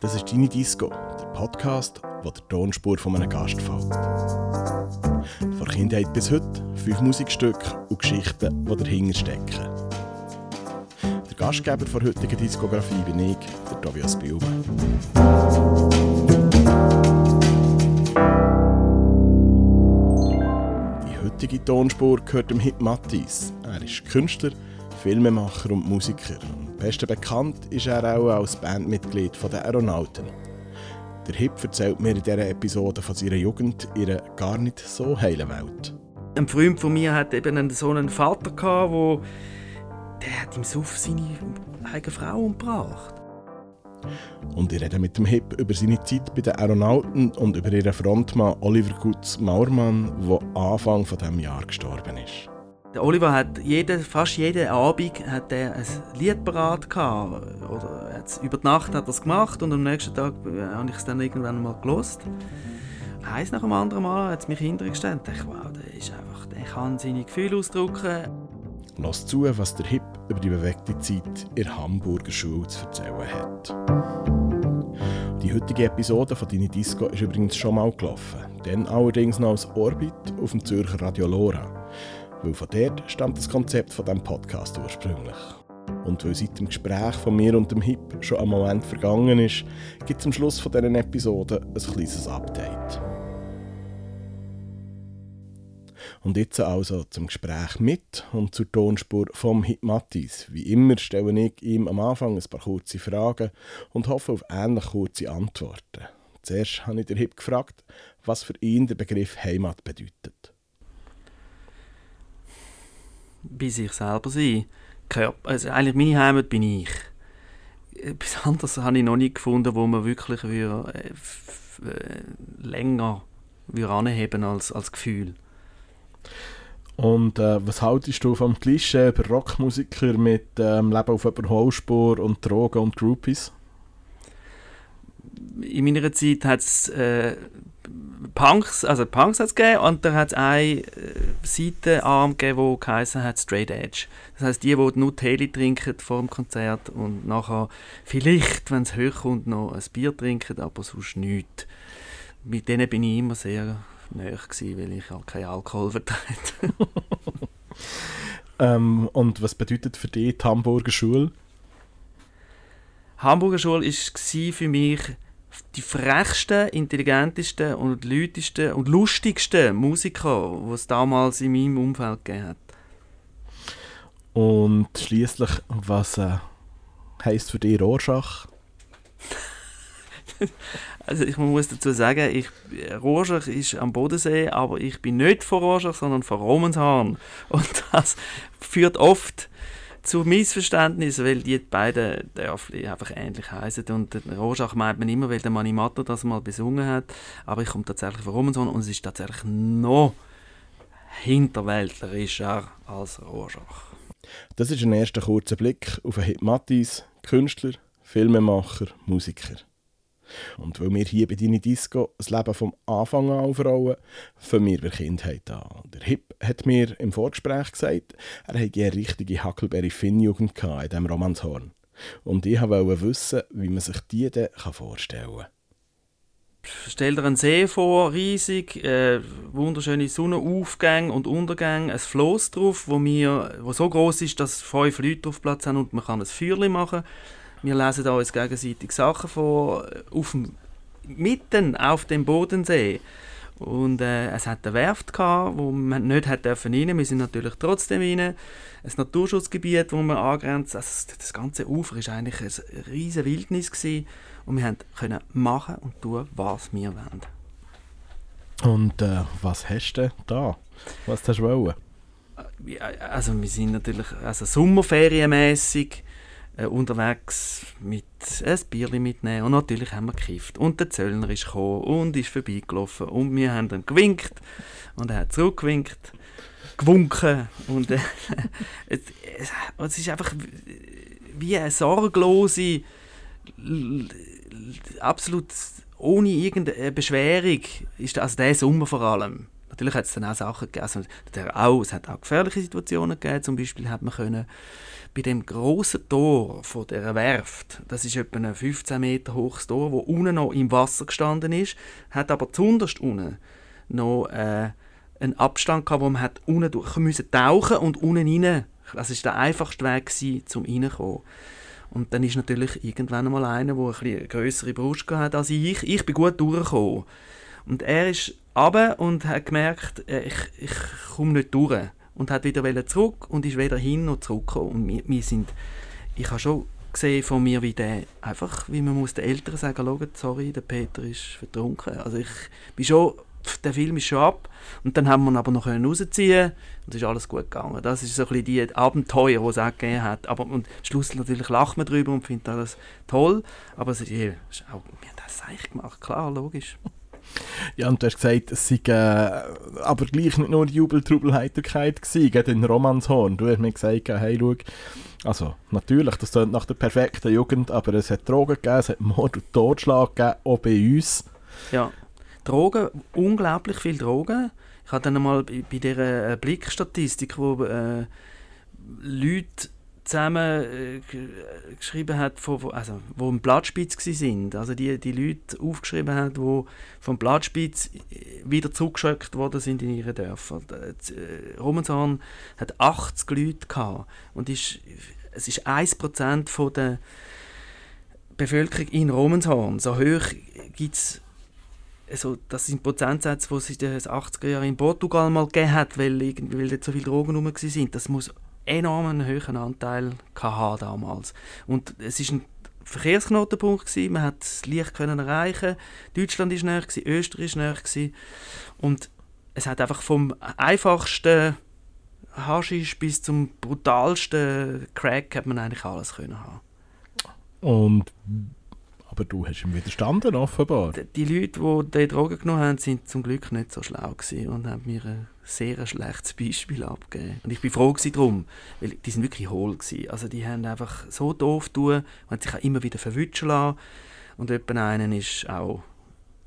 Das ist «Deine Disco», der Podcast, wo der Tonspur von einem Gast folgt. Von Kindheit bis heute fünf Musikstücke und Geschichten, die dahinter stecken. Der Gastgeber der heutigen Diskografie bin ich, der Tobias Bilbe. Die heutige Tonspur gehört dem Hit Mattis. Er ist Künstler, Filmemacher und Musiker. Am besten bekannt ist er auch als Bandmitglied der Aeronauten. Der Hip erzählt mir in dieser Episode von seiner Jugend einer gar nicht so heilen Welt. Ein Freund von mir hat eben so einen Vater gehabt, wo der hat im Suff seine eigene Frau umgebracht. Und ich rede mit dem Hip über seine Zeit bei den Aeronauten und über ihren Frontmann Oliver Gutz Maurmann, der Anfang dem Jahr gestorben ist. Der Oliver hat jede, fast jeden Abend hat er ein Lied parat. Oder über die Nacht hat er es gemacht und am nächsten Tag äh, habe ich es dann irgendwann mal gelost. Eins nach dem anderen Mal hat es mich hintergestellt. Ich dachte, wow, der ist einfach, der kann seine Gefühle ausdrücken. Lass zu, was der Hip über die bewegte Zeit in der Hamburger Schule zu erzählen hat. Die heutige Episode von Deine Disco ist übrigens schon mal gelaufen. Dann allerdings noch als Orbit auf dem Zürcher Radio Lora. Weil von dort stammt das Konzept von diesem Podcast ursprünglich. Und weil seit dem Gespräch von mir und dem Hip schon ein Moment vergangen ist, gibt es am Schluss von dieser Episode ein kleines Update. Und jetzt also zum Gespräch mit und zur Tonspur vom Hip Mattis. Wie immer stelle ich ihm am Anfang ein paar kurze Fragen und hoffe auf ähnlich kurze Antworten. Zuerst habe ich den Hip gefragt, was für ihn der Begriff Heimat bedeutet. Bei sich selber sein. Also eigentlich meine Heimat bin ich. Etwas anderes habe ich noch nicht gefunden, wo man wirklich für, äh, äh, länger anheben als, als Gefühl. Und äh, was haltest du vom Klischee über Rockmusiker mit ähm, Leben auf Überholspur und Drogen und Groupies? In meiner Zeit hat es äh, Punks, also Punks hat's gegeben und da hat es einen äh, Seitenarm gegeben, der geheißen hat Straight Edge. Das heisst, die, die nur Tele trinken vor dem Konzert und nachher vielleicht, wenn es hochkommt, noch ein Bier trinken, aber sonst nichts. Mit denen bin ich immer sehr näher gewesen, weil ich halt keinen Alkohol vertrete. ähm, und was bedeutet für dich die Hamburger Schule? Hamburger Schule war für mich die frechsten, intelligentesten und lautesten und lustigsten Musiker, die es damals in meinem Umfeld gegeben hat. Und schließlich, was äh, heisst für dich Rorschach? Also ich muss dazu sagen, ich, Rorschach ist am Bodensee, aber ich bin nicht von Rorschach, sondern von Romanshorn. Und das führt oft zu Missverständnissen, weil die beiden Dörfli einfach ähnlich heißen. Und Rorschach meint man immer, weil der Manimator das mal besungen hat. Aber ich komme tatsächlich von Romanshorn und es ist tatsächlich noch hinterwäldlerischer als Rorschach. Das ist ein erster kurzer Blick auf Hit Mattis, Künstler, Filmemacher, Musiker. Und weil wir hier bei Dini Disco das Leben vom Anfang an aufrollen, fangen wir bei Kindheit an. Der Hip hat mir im Vorgespräch gesagt, er hätte eine richtige Huckleberry-Finn-Jugend in diesem Romanshorn. Und ich wollte wissen, wie man sich die dann vorstellen kann. Stell dir einen See vor, riesig, äh, wunderschöne Sonnenaufgänge und Untergänge, ein Floß drauf, wo, wir, wo so groß ist, dass fünf Leute drauf Platz haben und man kann ein Feuerchen machen kann wir lesen uns gegenseitig Sachen vor, auf dem, mitten auf dem Bodensee. Und äh, es hat eine Werft gehabt, wo man nicht hat dürfen rein. Wir sind natürlich trotzdem rein. Ein Naturschutzgebiet, wo man angrenzt. Also das ganze Ufer ist eigentlich ein riesen Wildnis gewesen. und wir können machen und tun, was wir wollen. Und äh, was hast du da? Was hast du wollen? Also wir sind natürlich also sommerferienmäßig äh, unterwegs mit ein Bierchen mitnehmen. Und natürlich haben wir gekifft. Und der Zöllner ist gekommen und ist vorbeigelaufen. Und wir haben ihm gewinkt. Und er hat zurückgewinkt, gewunken. Und äh, es, es, ist einfach wie eine sorglose, absolut ohne irgendeine Beschwerung, ist also der Sommer vor allem, Natürlich hat es dann auch Sachen gegeben, also auch, es hat auch gefährliche Situationen gegeben, zum Beispiel hat man können bei dem großen Tor von der Werft, das ist etwa ein 15 Meter hohes Tor, wo unten noch im Wasser gestanden ist, hat aber zunderst unten noch äh, einen Abstand gehabt, wo man hat unten durch müssen tauchen und unten rein. Das ist der einfachste Weg gewesen, zum reinkommen. Und dann ist natürlich irgendwann einmal einer, der eine größere Brust hatte als ich. Ich bin gut durchgekommen. Und er ist runter und hat gemerkt, äh, ich, ich komme nicht durch. Und hat wieder zurück und ist weder hin noch zurückgekommen. Und wir, wir sind, ich habe schon gesehen von mir, wie der einfach, wie man muss den Eltern sagen, sorry, der Peter ist vertrunken. Also ich bin schon der Film ist schon ab. Und dann haben wir ihn aber noch rausziehen und es ist alles gut gegangen. Das ist so ein bisschen die Abenteuer, die es auch gegeben hat. Aber und Schluss natürlich lacht man drüber und findet alles toll. Aber es ist, ist auch, wir haben das eigentlich gemacht, klar, logisch. Ja, und du hast gesagt, es sei äh, aber gleich nicht nur Jubeltrubelheiterkeit gewesen, gerade in Romanshorn. Du hast mir gesagt, hey, schau, also natürlich, das klingt nach der perfekten Jugend, aber es hat Drogen gegeben, es hat Mord und Totschlag gegeben, auch bei uns. Ja. Drogen, unglaublich viel Drogen. Ich hatte dann bei, bei dieser äh, Blickstatistik, wo äh, Leute zusammen äh, geschrieben hat, von, also, wo im Blattspitz sind. Also die, die Leute aufgeschrieben haben, die vom Blattspitz äh, wieder zurückgeschickt worden sind in ihre Dörfer. Äh, Romanshorn hat 80 Leute gehabt und ist, es ist 1% von der Bevölkerung in Romanshorn. So hoch gibt es also das sind Prozentsätze, die es in den 80er Jahren in Portugal mal gegeben hat, weil, weil dort so viele Drogen rum waren. Das muss enorm einen hohen Anteil haben damals. Und es ist ein Verkehrsknotenpunkt gewesen. man hat es leicht können erreichen. Deutschland ist näher Österreich ist näher und es hat einfach vom einfachsten Haschisch bis zum brutalsten Crack hat man eigentlich alles können haben. Und aber du hast ihm widerstanden, offenbar. Die Leute, die diese Drogen genommen haben, sind zum Glück nicht so schlau gewesen und haben mir ein sehr schlechtes Beispiel abgegeben. Und ich bin froh darum, weil die sind wirklich hohl gewesen. Also die haben einfach so doof tun, haben sich auch immer wieder verwutschen lassen. Und jemand einen ist auch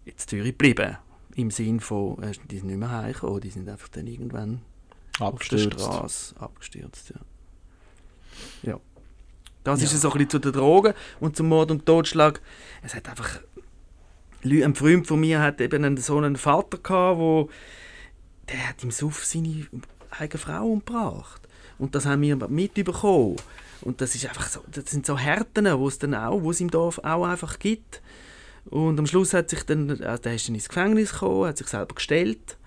in Zürich geblieben. Im Sinn von, äh, die sind nicht mehr heimgekommen, die sind einfach dann irgendwann abgestürzt. auf der Straße abgestürzt. Ja. ja. Das ja. ist so ein bisschen zu den Drogen und zum Mord und Totschlag. Es hat einfach... Ein Freund von mir hat eben einen, so einen Vater gehabt, wo der hat im Suff seine eigene Frau umgebracht. Und das haben wir mitbekommen. Und das ist einfach so, das sind so Härten, wo es dann auch, wo es im Dorf auch einfach gibt. Und am Schluss hat sich dann, also der ist dann ins Gefängnis gekommen, hat sich selber gestellt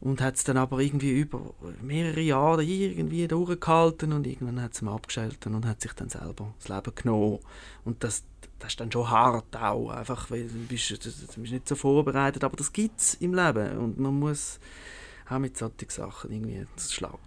und hat es dann aber irgendwie über mehrere Jahre irgendwie durchgehalten und irgendwann hat es ihm abgeschaltet und hat sich dann selber das Leben genommen. Und das, das ist dann schon hart auch, einfach, weil du bist, du bist nicht so vorbereitet, aber das gibt es im Leben und man muss auch mit solchen Sachen irgendwie zu Schlag.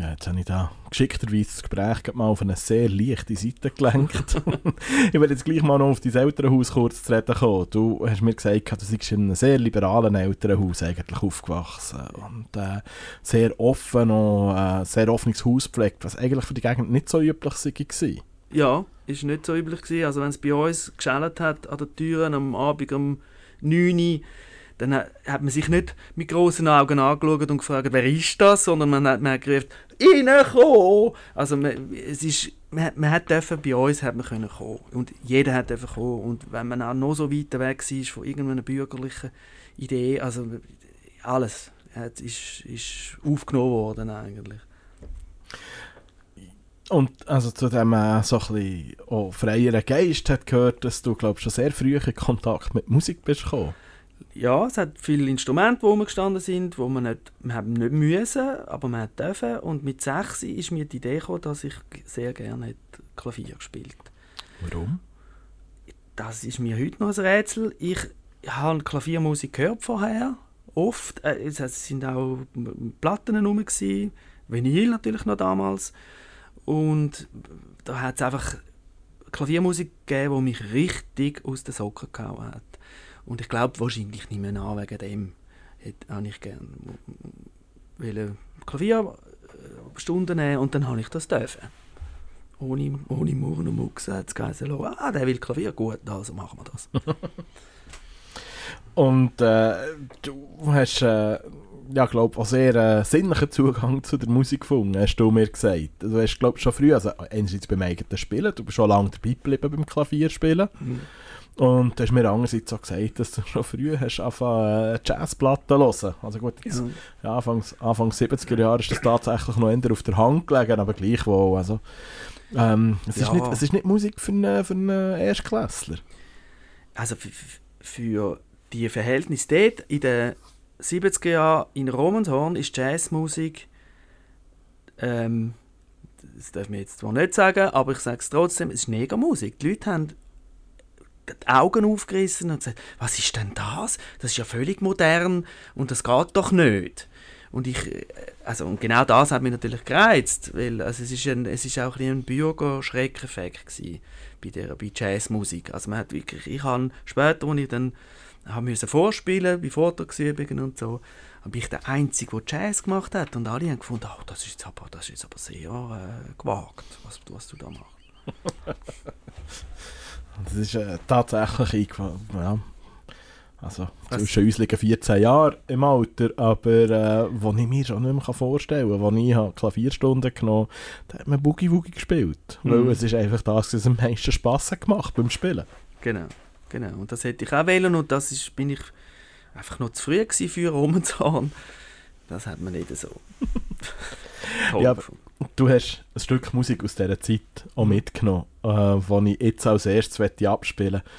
Ja, jetzt habe ich da geschickterweise das Gespräch mal auf eine sehr leichte Seite gelenkt. ich will jetzt gleich mal noch auf dein Elternhaus kurz zu reden kommen. Du hast mir gesagt, du seist in einem sehr liberalen Elternhaus eigentlich aufgewachsen und äh, sehr offen und äh, sehr offenes Haus gepflegt, was eigentlich für die Gegend nicht so üblich war. Ja, ist nicht so üblich gewesen. Also wenn es bei uns geschält hat an den Türen am Abend um 9 Uhr, dann hat man sich nicht mit großen Augen angeschaut und gefragt, wer ist das, sondern man hat, man hat gerufen, reinkommen! Also man, es ist, man, man hat dürfen, bei uns hat man können kommen und jeder hat dürfen kommen und wenn man auch noch so weit weg war von irgendeiner bürgerlichen Idee, also alles hat, ist, ist aufgenommen worden eigentlich. Und also zu dem äh, so ein bisschen oh, freieren Geist hat gehört, dass du glaub, schon sehr früh in Kontakt mit Musik bist gekommen ja, es hat viele Instrumente, die rumgestanden sind, wo man nicht, man haben nicht müssen, aber man hat dürfen. Und mit sechs ist mir die Idee gekommen, dass ich sehr gerne Klavier gespielt Warum? Das ist mir heute noch ein Rätsel. Ich habe Klaviermusik gehört vorher, oft. Äh, es sind auch Platten herum, Vinyl natürlich noch damals. Und da hat es einfach Klaviermusik gegeben, die mich richtig aus den Socken gehauen hat. Und ich glaube wahrscheinlich nicht mehr an, wegen dem hätte ich gerne Klavierstunden nehmen und dann habe ich das dürfen. Ohne, ohne Murren und Mucks hat es ah, der will Klavier, gut, also machen wir das. Und äh, du hast, äh, ja, glaube auch sehr äh, sinnlichen Zugang zu der Musik gefunden, hast du mir gesagt. Du hast, glaube schon früh, also einerseits beim eigenen Spielen, du bist schon lange dabei geblieben beim Klavierspielen. Mhm. Und du hast mir andererseits auch gesagt, dass du schon früh hast angefangen, äh, Jazzplatten zu hören. Also gut, jetzt, ja. Anfangs, Anfang 70er Jahre ist das tatsächlich noch eher auf der Hand gelegen, aber gleichwohl. Also, ähm, es, ja. ist nicht, es ist nicht Musik für einen, für einen Erstklässler. Also für, für die Verhältnisse dort in den 70er Jahren in Romanshorn ist Jazzmusik ähm, das darf man jetzt zwar nicht sagen, aber ich sage es trotzdem, es ist Negermusik. Die Leute haben die Augen aufgerissen und gesagt, was ist denn das? Das ist ja völlig modern und das geht doch nicht. Und ich, äh, also und genau das hat mich natürlich gereizt, weil also es ist ein, es ist auch ein, ein Bürgerschreckeffekt bei der bei Jazzmusik. Also man hat wirklich, ich habe später, als ich dann haben müssen vorspielen bei Vortragsübungen und so, bin ich der Einzige, der Jazz gemacht hat und alle haben gefunden, oh, das ist jetzt aber, das ist jetzt aber sehr äh, gewagt, was, was du da machst. Das ist äh, tatsächlich eingefallen. Ja. Also zwischen uns liegen 14 Jahre im Alter, aber äh, wo ich mir schon nicht mehr vorstellen kann, wo ich habe Klavierstunden genommen habe, hat man Boogie Woogie gespielt. Mhm. Weil es ist einfach das, was am meisten Spass hat gemacht beim Spielen. Genau, genau. Und das hätte ich auch wählen und das ist, bin ich einfach noch zu früh für Romanzahn. Das hat man nicht so. ja, du hast ein Stück Musik aus dieser Zeit auch mitgenommen, äh, das ich jetzt als erstes abspielen möchte.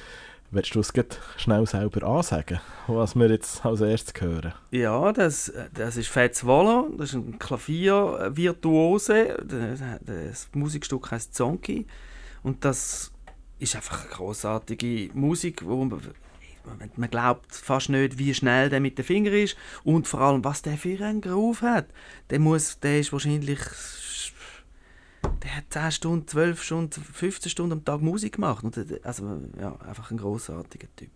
Willst du es schnell selber ansagen, was wir jetzt als erstes hören? Ja, das, das ist Fats Waller, das ist ein Klaviervirtuose. Das, das Musikstück heißt Zonky. Und das ist einfach eine großartige Musik, wo man, man glaubt fast nicht, wie schnell der mit den Fingern ist und vor allem, was der für einen Groove hat. Der, muss, der ist wahrscheinlich der hat 10 Stunden, 12 Stunden, 15 Stunden am Tag Musik gemacht. also, ja, einfach ein großartiger Typ.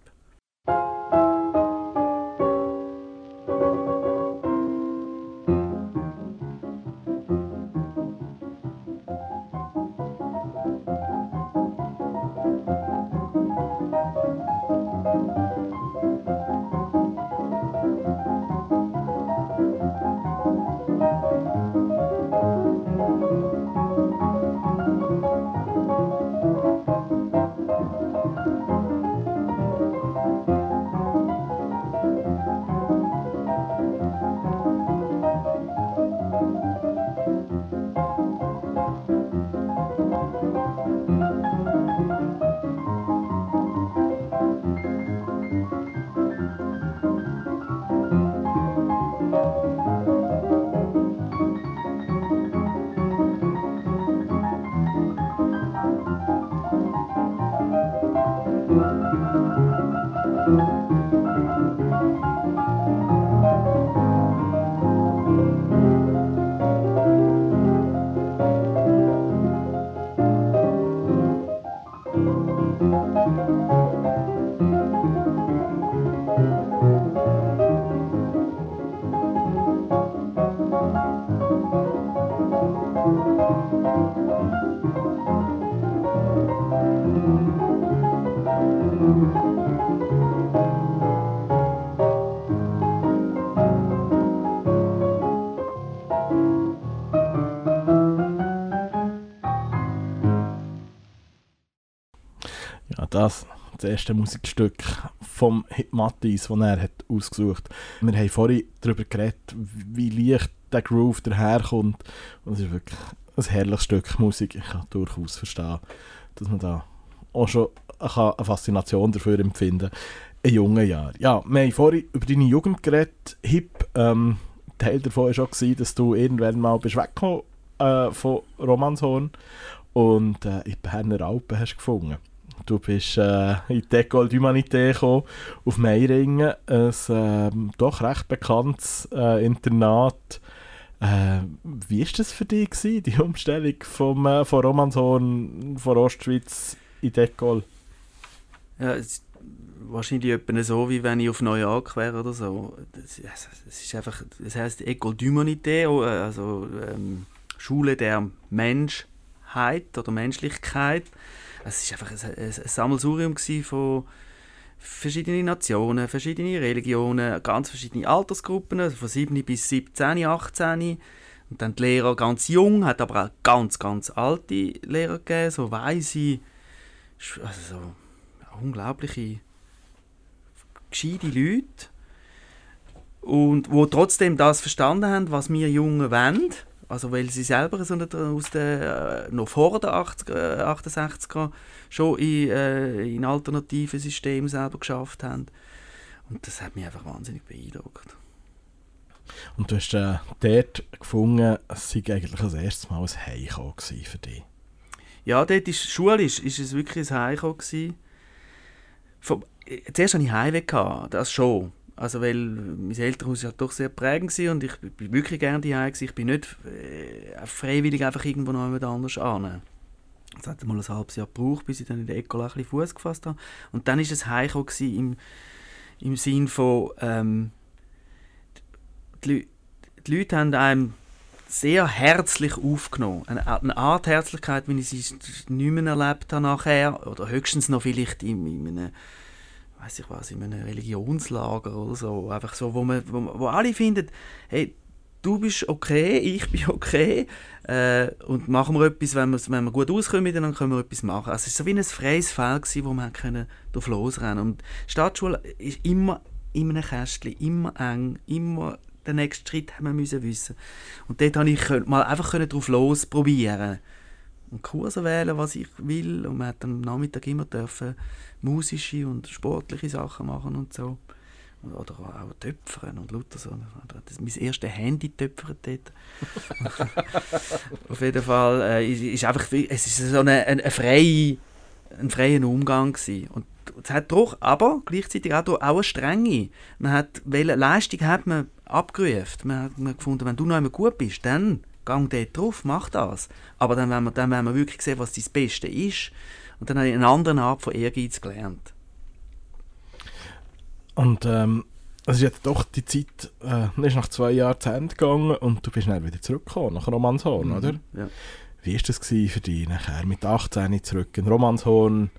Das, das erste Musikstück vom Mattis, das er hat ausgesucht hat. Wir haben vorhin darüber geredet, wie leicht der Groove daherkommt. Und es ist wirklich ein herrliches Stück Musik. Ich kann durchaus verstehen, dass man da auch schon eine Faszination dafür empfinden kann. In jungen Jahren. Ja, wir haben vorhin über deine Jugend geredet. Hip, ähm, Teil davon war auch, dass du irgendwann mal bist weggekommen äh, von Romanshorn und äh, in Berner Alpen hast gefunden. Du bist äh, in die École d'Humanité auf Meiringen, ein äh, doch recht bekanntes äh, Internat. Äh, wie war das für dich, gewesen, die Umstellung vom, äh, von Romanshorn, von Ostschweiz in die École? Ja, es, wahrscheinlich etwa so, wie wenn ich auf Neujahr wäre oder so. Es ist einfach, das heisst École d'Humanité, äh, also ähm, Schule der Menschheit oder Menschlichkeit es war einfach ein, ein, Sammelsurium von, verschiedene Nationen, verschiedene Religionen, ganz verschiedene Altersgruppen, also von 7 bis 17, 18. Und dann die Lehrer ganz jung, hat aber auch ganz, ganz alte Lehrer gegeben, so weise, also so unglaubliche, gescheite Leute. Und wo trotzdem das verstanden haben, was wir Jungen wollen. Also weil sie selber so aus der, äh, noch vor den 80, 68er schon in, äh, in alternativen Systemen selber geschafft haben. Und das hat mich einfach wahnsinnig beeindruckt. Und du hast äh, dort gefunden, es sei eigentlich das erste Mal ein Heimkommen für dich. Ja, dort ist schulisch ist es wirklich ein äh, zuerst hatte ich Heimweh, das schon. Also weil mein Elternhaus war doch sehr prägend und ich bin wirklich gerne daheim Ich bin nicht äh, freiwillig einfach irgendwo noch jemand anders an. Es hat mal ein halbes Jahr gebraucht, bis ich dann in der Ecole ein Fuß gefasst habe. Und dann war es heimgekommen im, im Sinn von, ähm, die, die Leute haben einem sehr herzlich aufgenommen. Eine, eine Art Herzlichkeit, wie ich sie nicht mehr erlebt habe nachher, oder höchstens noch vielleicht in, in einem weiß ich was, in einem Religionslager oder so, einfach so, wo, man, wo, wo alle finden, hey, du bist okay, ich bin okay äh, und machen wir etwas, wenn wir, wenn wir gut auskommen, dann können wir etwas machen. Also es war so wie ein freies Feld, gewesen, wo man können drauf losrennen Und die Stadtschule ist immer in einem Kästchen, immer eng, immer den nächsten Schritt haben wir wissen. Und dort konnte ich mal einfach drauf losprobieren und Kurse wählen, was ich will. Und man hat am Nachmittag immer dürfen musische und sportliche Sachen machen und so. Oder auch töpfern und lauter so. Das ist mein erstes Handy töpfern dort. Auf jeden Fall äh, ist einfach, es ist so eine, eine, eine freie, ein freier Umgang gewesen. Und es hat doch, aber gleichzeitig auch, auch eine Strenge. Man hat, welche Leistung hat man abgerufen. Man hat man gefunden, wenn du noch einmal gut bist, dann gang dort drauf, mach das. Aber dann, wenn man, dann, wenn man wirklich sehen, was das Beste ist, und dann habe ich eine andere Art von Ehrgeiz gelernt. Und ähm, es ist jetzt doch die Zeit, äh, ist nach zwei Jahren zu Ende gegangen und du bist dann wieder zurückgekommen, nach Romanshorn, mhm, oder? Ja. Wie war das für dich nachher, mit 18 zurück in Romanshorn?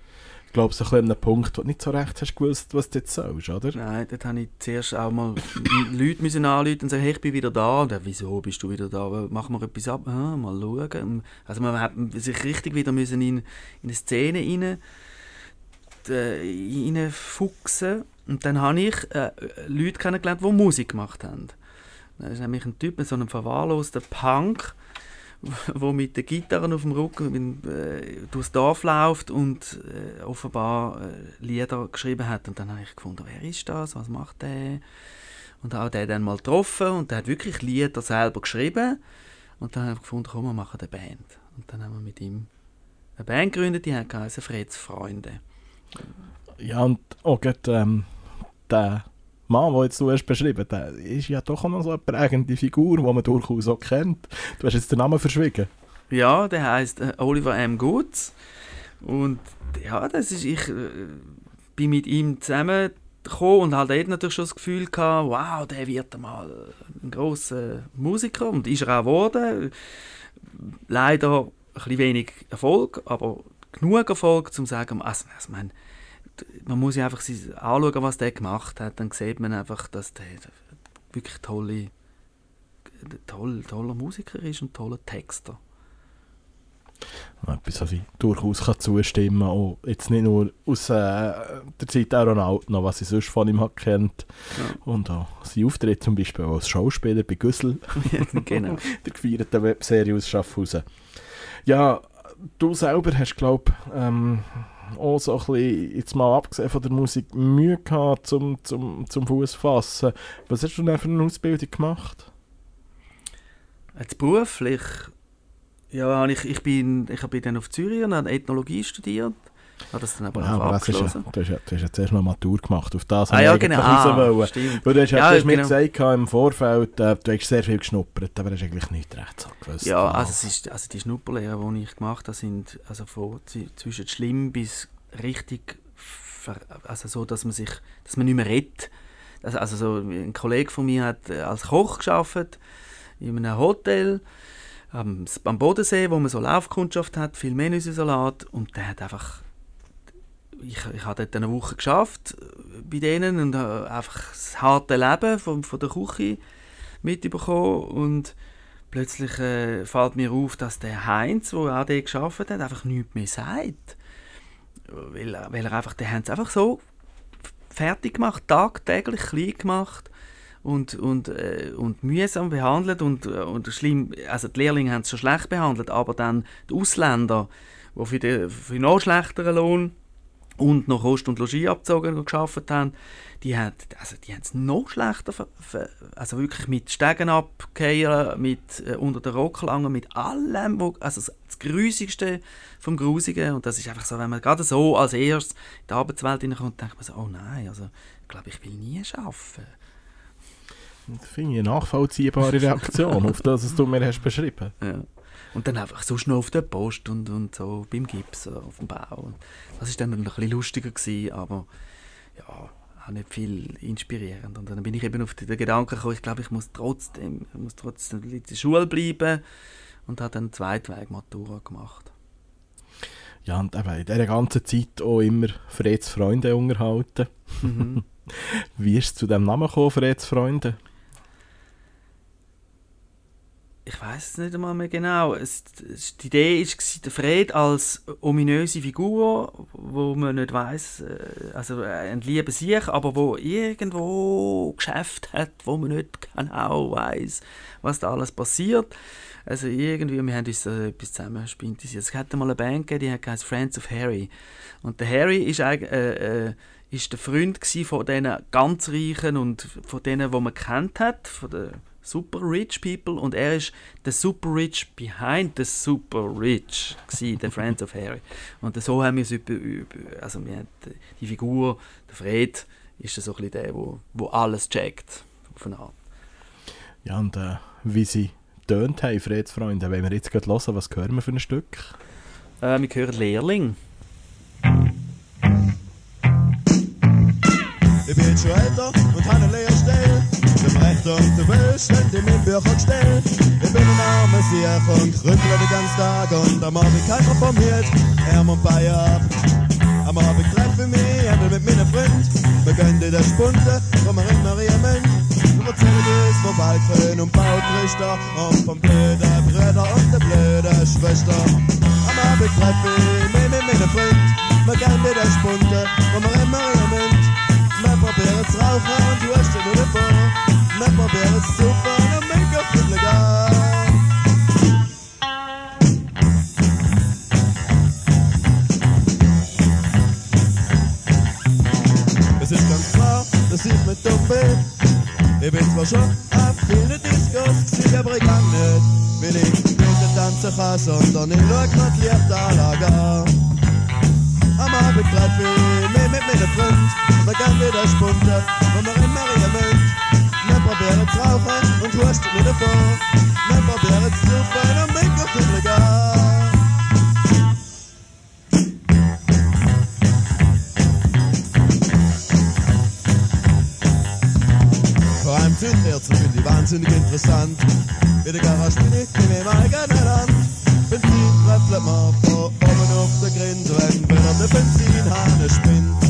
Ich glaube, so ein einem Punkt, wo du nicht so recht hast gewusst, was du jetzt sollst, oder? Nein, dort habe ich zuerst auch mal Leute müssen anrufen und sagen, hey, ich bin wieder da. Dann, wieso bist du wieder da? Machen wir etwas ab? Ah, mal schauen. Also man hat sich richtig wieder müssen in, in eine Szene rein, äh, reinfuchsen. Und dann habe ich äh, Leute kennengelernt, die Musik gemacht haben. Das ist nämlich ein Typ mit so einem verwahrlosten Punk, wo mit der Gitarre auf dem Rücken äh, durchs Dorf läuft und äh, offenbar äh, Lieder geschrieben hat. Und dann habe ich gefunden, wer ist das, was macht der? Und auch der dann mal getroffen und der hat wirklich Lieder selber geschrieben. Und dann habe ich gefunden, komm, wir machen eine Band. Und dann haben wir mit ihm eine Band gegründet, die heißt Freds Freunde. Ja, und auch gerade, ähm, der Mann, den jetzt du hast beschrieben der ist ja doch noch so eine prägende Figur, die man durchaus auch kennt. Du hast jetzt den Namen verschwiegen. Ja, der heißt äh, Oliver M. Goods. Und ja, das ist, ich äh, bin mit ihm zusammen und halt dort natürlich schon das Gefühl gehabt, wow, der wird mal ein großer Musiker und ist er auch geworden. Leider ein wenig Erfolg, aber genug Erfolg, um zu sagen, also, also meine, man muss ja einfach anschauen, was der gemacht hat. Dann sieht man einfach, dass der wirklich tolle, toll, toller Musiker ist und toller Texter. Etwas, was ich durchaus kann zustimmen kann. Auch jetzt nicht nur aus äh, der Zeit Ronaldo, noch was ich sonst von ihm kennt. Ja. Und auch sein Auftritt zum Beispiel als Schauspieler bei Güssel. genau. der gefeierten Webserie aus Schaffhausen. Ja, du selber hast, glaube ich, ähm, auch so ein bisschen, jetzt mal abgesehen von der Musik, Mühe gehabt zum, zum, zum Fuß fassen. Was hast du denn für eine Ausbildung gemacht? Jetzt beruflich? Ja, ich, ich, bin, ich bin dann auf Zürich und habe Ethnologie studiert. Habe das dann aber ja, aber abgeschlossen. Ja, du, hast ja, du hast ja zuerst noch Matur gemacht, auf das ah, ja, genau. ah, stimmt. Weil du hast ja, ja mir genau. gesagt im Vorfeld, äh, du hast sehr viel geschnuppert, aber hast eigentlich nicht recht so gewusst. Ja, also, es ist, also die Schnupperlehre, die ich gemacht habe, sind also von, zwischen schlimm bis richtig, also so, dass man sich, dass man nicht mehr redet. Also, also so, ein Kollege von mir hat äh, als Koch geschafft in einem Hotel am, am Bodensee, wo man so Laufkundschaft hat, viel Menüsalat und der hat einfach ich, ich habe dort eine Woche geschafft äh, bei denen und habe einfach das harte Leben von, von der Küche mitbekommen und plötzlich äh, fällt mir auf, dass der Heinz, der auch dort geschafft hat, einfach nichts mehr sagt. Weil, weil er einfach, haben es einfach so fertig gemacht, tagtäglich klein gemacht und, und, äh, und mühsam behandelt und, äh, und schlimm, also die Lehrlinge haben es schon schlecht behandelt, aber dann die Ausländer, die für, den, für noch schlechteren Lohn und noch Kost und Logis abgezogen und geschafft haben, die haben also die es noch schlechter, also wirklich mit Stegen abgehen, mit äh, unter den Rock langen, mit allem, wo, also das Grusigste vom Grusigen und das ist einfach so, wenn man gerade so als erstes in die Arbeitswelt hineinkommt, denkt man so, oh nein, also ich glaube, ich will nie arbeiten. Das finde ich eine nachvollziehbare Reaktion auf das, was du mir hast beschrieben hast. Ja. Und dann einfach so schnell auf der Post und, und so beim Gips auf dem Bau. Das war dann ein bisschen lustiger, gewesen, aber ja, auch nicht viel inspirierend. Und dann bin ich eben auf den Gedanken gekommen, ich glaube, ich muss trotzdem, ich muss trotzdem in der Schule bleiben und habe dann Zweitweg Matura gemacht. Ja, und eben in dieser ganzen Zeit auch immer Freds Freunde unterhalten. Mhm. Wie ist es zu dem Namen gekommen, Freds Freunde? Ich weiß es nicht einmal mehr genau. Es, die Idee war, der Fred als ominöse Figur, wo man nicht weiß, äh, also ein lieber sich, aber wo irgendwo Geschäft hat, wo man nicht genau weiß, was da alles passiert. Also irgendwie, wir haben uns äh, etwas zusammenspinnt. Es hat einmal eine Band gegeben, die heißt Friends of Harry. Und der Harry ist eigentlich äh, äh, ist der Freund von diesen ganz Reichen und von denen, die man kennt hat, von den super rich people und er ist der super rich behind the super rich gewesen, der Friends of Harry. Und so haben wir es über, über also wir haben die Figur, der Fred, ist so ein bisschen der, wo, wo alles checkt auf eine Art. Ja und äh, wie sie tönt haben, Freds Freunde, wenn wir jetzt gerade hören, was hören wir für ein Stück? Äh, wir hören Lehrling. Ich bin schon älter und habe eine Lehrstelle. Dem Rechter und der Welt stellt in mein Bücher gestellt. Ich bin ein armer Sieg und rüttle den ganzen Tag und am Abend keiner von mir Hermann Bayer. Am Abend treffe ich mich endlich mit meinen Freunden. Wir gehen in der Spunte vom Rinneriemen. Und erzählen uns von Waldföhn und Bautrichter und vom blöden Brüder und der blöden Schwester. Am Abend treffe ich mich mit meinen Freunden. Wir in der Spunte vom Rinneriemen. Wir probieren zu rauchen und du hast den Uniform. Wir probieren zu suchen und Make-up ist legal. Es ist ganz klar, dass ich mit dumm bin. Ich bin zwar schon auf vielen gewesen, aber ich kann nicht, weil ich nicht tanzen kann, sondern ich schau mir die Lichtanlage am Abend treffe ich mich mit meinen Freunden. Wir gehen wieder spunten, wo wir in Maria Wir probieren zu rauchen und husten wieder vor. Wir probieren zu suchen und mich auf den Regal. Vor allem Südherzen finde ich wahnsinnig interessant. In der Garage bin ich in meinem eigenen Land. Benzin tröpfelt man von oben auf der Grindwand, wenn er der Benzinhahn spinnt.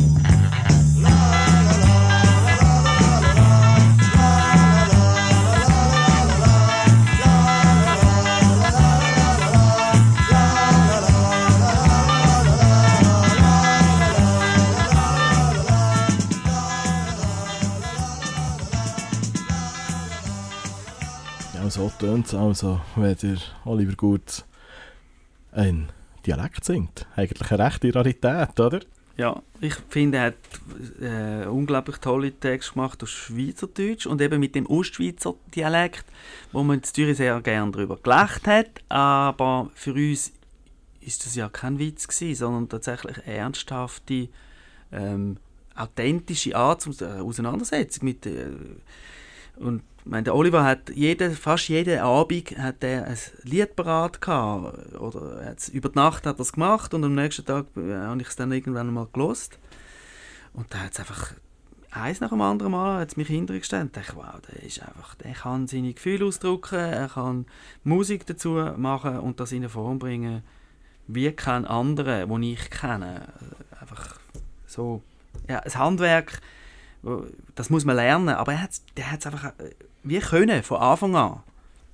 So tönt es also, wenn der Oliver Gutz ein Dialekt singt. Eigentlich eine rechte Rarität, oder? Ja, ich finde, er hat äh, unglaublich tolle Texte gemacht auf Schweizerdeutsch und eben mit dem Ostschweizer Dialekt, wo man in Zürich sehr gerne darüber gelacht hat, aber für uns ist das ja kein Witz gewesen, sondern tatsächlich eine ernsthafte, ähm, authentische Art zur äh, Auseinandersetzung mit äh, und meine, der Oliver hat jede, fast jeden Abend hat er ein Lied parat. Oder über die Nacht hat er es gemacht und am nächsten Tag äh, habe ich es dann irgendwann mal gelost. Und da hat es einfach eins nach dem anderen Mal hat's mich hintergestellt und dachte, wow, der ist einfach, der kann seine Gefühle ausdrücken, er kann Musik dazu machen und das in eine Form bringen, wie kein anderer, den ich kenne. Einfach so, ja, ein Handwerk, das muss man lernen, aber er hat der hat es einfach äh, wie können, von Anfang an.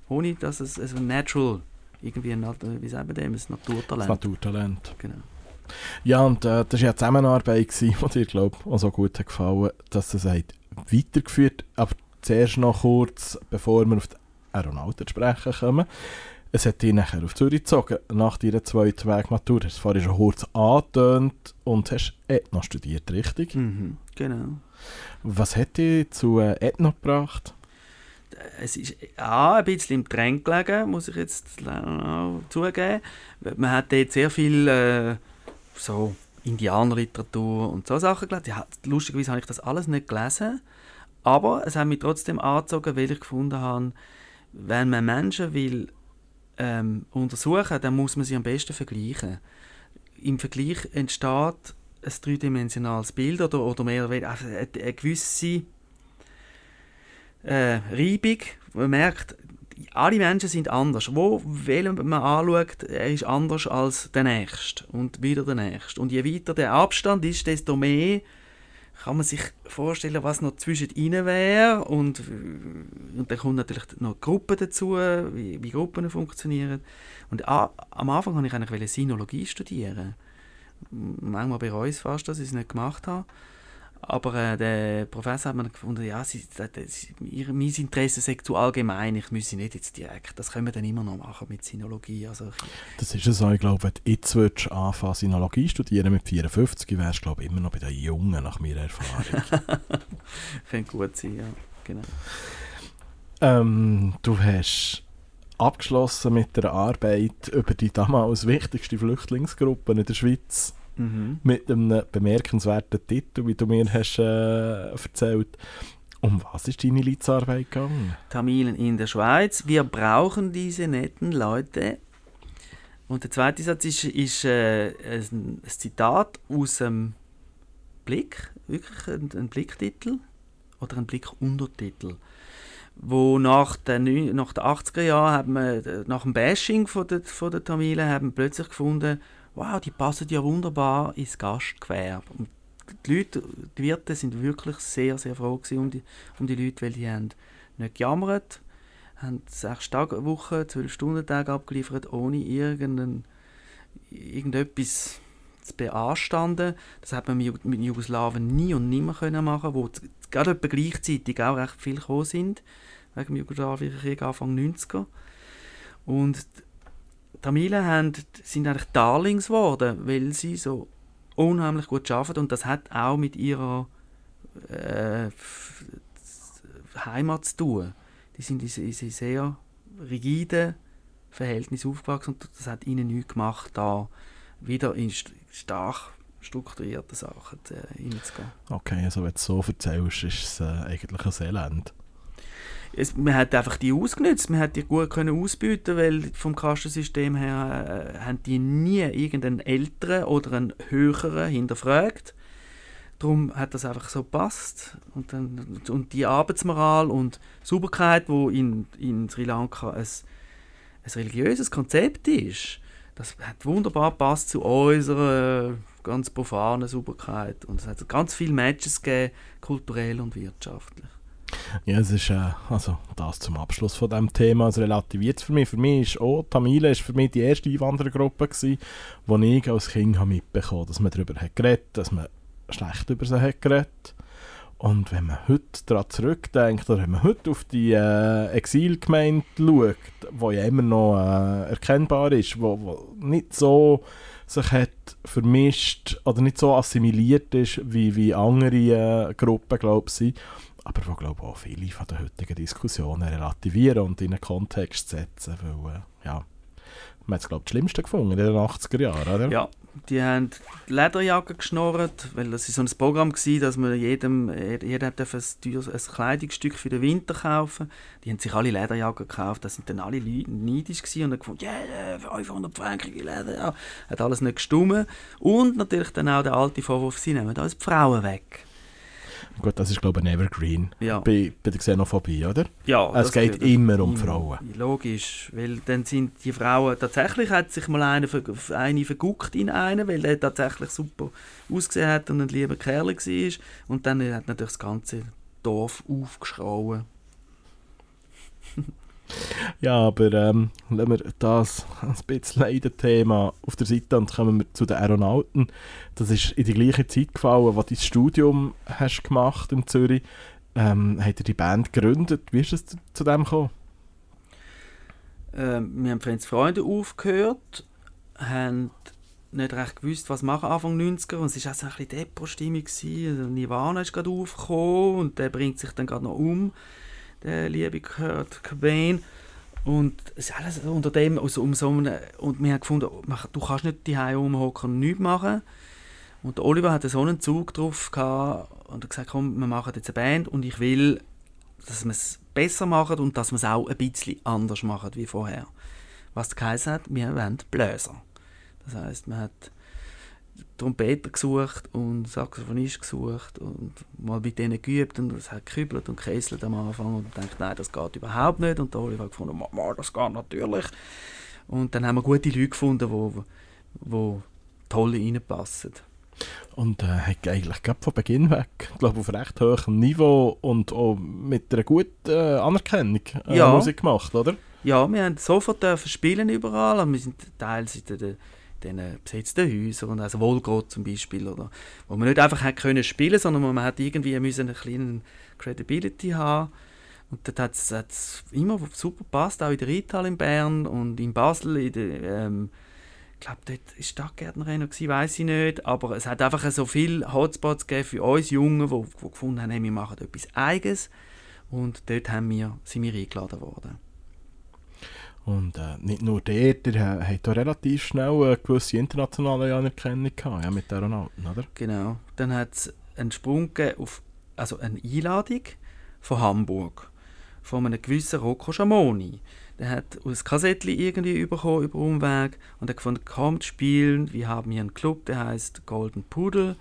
Ohne dass es also natural, irgendwie ein, wie sagen wir dem, ein Naturtalent. Das Naturtalent. Genau. Ja, und äh, das war ja die Zusammenarbeit, die dir, glaube ich, auch so gut hat gefallen dass es weitergeführt Aber zuerst noch kurz, bevor wir auf die Aeronauten sprechen kommen. Es hat dich nachher auf Zürich gezogen, nach deiner zweiten Wegmatur. Du hast vorhin schon kurz angetönt und hast Ethno studiert, richtig? Mhm, genau. Was hat dich zu äh, Ethno gebracht? Es ist A, ein bisschen im Trend gelegen, muss ich jetzt zugeben. Man hat dort sehr viel äh, so Indianerliteratur und so Sachen gelesen. Ja, lustigerweise habe ich das alles nicht gelesen, aber es hat mich trotzdem angezogen, weil ich gefunden habe, wenn man Menschen will ähm, untersuchen, dann muss man sie am besten vergleichen. Im Vergleich entsteht ein dreidimensionales Bild oder, oder mehr oder weniger also eine, eine gewisse äh, Reibung. Man merkt, alle Menschen sind anders. Wo wählen man anschaut, er ist anders als der Nächste und wieder der Nächste. Und je weiter der Abstand ist, desto mehr kann man sich vorstellen, was noch zwischen ihnen wäre. Und, und dann kommt natürlich noch Gruppen dazu, wie, wie Gruppen funktionieren. Und a, am Anfang wollte ich eigentlich Sinologie studieren. Manchmal bereue ich es fast, dass ich es nicht gemacht habe. Aber äh, der Professor hat mir gefunden, ja, sie, das, ihr, mein Interesse sei zu allgemein, ich müsse nicht jetzt direkt. Das können wir dann immer noch machen mit Sinologie. Also das ist es so, ich glaube, wenn du jetzt würdest anfangen Sinologie studieren mit 54, wärst du glaube ich, immer noch bei den Jungen, nach meiner Erfahrung. Könnte gut sein, ja, genau. Ähm, du hast abgeschlossen mit der Arbeit über die damals wichtigste Flüchtlingsgruppe in der Schweiz mhm. mit einem bemerkenswerten Titel, wie du mir hast äh, erzählt. Um was ist deine Litzarbeit gegangen? Tamilen in der Schweiz. Wir brauchen diese netten Leute. Und der zweite Satz ist, ist äh, ein, Zitat aus dem Blick, wirklich ein, ein Blicktitel oder ein Blickuntertitel wo nach den, nach den 80er Jahren haben wir, nach dem Bashing von der, von der Tamilen haben wir plötzlich gefunden, wow, die passen ja wunderbar ins Gastgewerbe. Und die Leute, die Wirte sind wirklich sehr, sehr froh um die, um die Leute, weil die haben nicht gejammert, haben sechs Tage Woche, zwölf Stunden Tag abgeliefert, ohne irgendetwas zu beanstanden. Das hat man mit Jugoslawen nie und nimmer können machen, wo gerade gleichzeitig auch recht viel gekommen sind, wegen dem jugoslawischen Krieg Anfang 90er. Und Tamilen haben, sind eigentlich Darlings geworden, weil sie so unheimlich gut arbeiten und das hat auch mit ihrer äh, Heimat zu tun. Die sind in, in sehr rigiden Verhältnissen aufgewachsen und das hat ihnen nichts gemacht, da wieder in stark strukturierten Sachen äh, hineinzugehen. Okay, also wenn du es so erzählst, ist es äh, eigentlich ein Elend es, man hat einfach die ausgenutzt, man hat die gut können ausbieten, weil vom Kastensystem her äh, haben die nie irgendeinen älteren oder einen höheren hinterfragt. Darum hat das einfach so gepasst. Und, dann, und die Arbeitsmoral und Sauberkeit, wo in, in Sri Lanka ein, ein religiöses Konzept ist, das hat wunderbar gepasst zu unserer ganz profanen Sauberkeit. Und es hat ganz viele Matches gegeben, kulturell und wirtschaftlich. Ja, es ist äh, also das zum Abschluss von dem Thema. Es relativiert für mich. Für mich ist auch Tamile ist für mich die erste Einwanderergruppe gewesen, wo ich als Kind habe mitbekommen, dass man darüber hat geredet, dass man schlecht über sie hat geredet. Und wenn man heute daran zurückdenkt, oder wenn man heute auf die äh, Exilgemeinde schaut, wo ja immer noch äh, erkennbar ist, wo, wo nicht so sich hat vermischt oder nicht so assimiliert ist, wie, wie andere äh, Gruppen, glaube ich, aber wo glaube auch viele von den heutigen Diskussionen relativieren und in einen Kontext setzen, weil, äh, ja, man hat es glaube ich Schlimmste gefunden in den 80er Jahren, oder? Ja, die haben Lederjacken geschnorrt, weil das ist so ein Programm war, dass man jedem, jeder ein, teures, ein Kleidungsstück für den Winter kaufen Die haben sich alle Lederjacken gekauft, da sind dann alle Leute neidisch gewesen und haben gefunden, yeah, 500 Franken Leder, ja. Hat alles nicht gestummen. Und natürlich dann auch der alte Vorwurf, sie nehmen uns die Frauen weg. Gut, das ist glaube ich ein Evergreen Ja. bei, bei der Xenophobie, oder? Ja, es das geht immer um Frauen. Logisch, weil dann sind die Frauen, tatsächlich hat sich mal eine, eine verguckt in einen, weil er tatsächlich super ausgesehen hat und ein lieber Kerl war. Und dann hat natürlich das ganze Dorf aufgeschrauen. Ja, aber ähm, lassen wir das ein bisschen Leiden-Thema auf der Seite und kommen wir zu den Aeronauten. Das ist in die gleiche Zeit gefallen, wo du dein Studium hast gemacht in Zürich. Ähm, hat er die Band gegründet? Wie ist es zu, zu dem gekommen? Ähm, wir haben Friends Freunde aufgehört, haben nicht recht gewusst, was machen Anfang 90er und es war auch so ein bisschen Depro-Stimmung. gewesen. Also Nirvana ist gerade aufgekommen und der bringt sich dann gerade noch um, der liebe Kurt Cobain. Und es ist alles unter dem, also um so einen, und wir haben gefunden, du kannst nicht die rumhocken und nichts machen. Und der Oliver hatte so einen Zug drauf gehabt und hat gesagt, komm, wir machen jetzt eine Band und ich will, dass wir es besser machen und dass wir es auch ein bisschen anders machen wie vorher. Was geheißen hat, wir wollen Bläser. Das heisst, man hat Trompeter gesucht und Saxophonist gesucht und mal mit denen geübt und es hat gekübelt und gekesselt am Anfang und denkt, nein, das geht überhaupt nicht. Und der Oliver hat gefunden, «Ma, ma, das geht natürlich. Und dann haben wir gute Leute gefunden, die, die toll reinpassen. Und äh, hat eigentlich gerade von Beginn weg, glaube auf recht hohem Niveau und auch mit einer guten äh, Anerkennung äh, Ja. Musik gemacht, oder? Ja, wir haben sofort dürfen spielen überall. und Wir sind teils in den, den besetzten Häusern und also Wolgrot zum Beispiel, oder, wo man nicht einfach hat können spielen, sondern wo man hat irgendwie müssen eine kleine Credibility haben. Und dort hat es immer super gepasst, auch in der Rital in Bern und in Basel, in der, ähm, ich glaube, dort war Stadtgärtnerin noch, weiß ich nicht, aber es hat einfach so viele Hotspots gegeben für uns Jungen, die, die gefunden haben, wir machen etwas Eigenes. Und dort haben wir, sind wir eingeladen worden. Und äh, nicht nur der ha- hat auch relativ schnell eine gewisse internationale Anerkennung gehabt, ja, mit den Aeronauten, oder? Genau. Dann hat es einen Sprung auf also eine Einladung von Hamburg, von einem gewissen Rocco Schamoni. Der hat ein Kassettchen irgendwie bekommen über Umweg und hat gefunden, kommt spielen, wir haben hier einen Club, der heißt Golden Pudel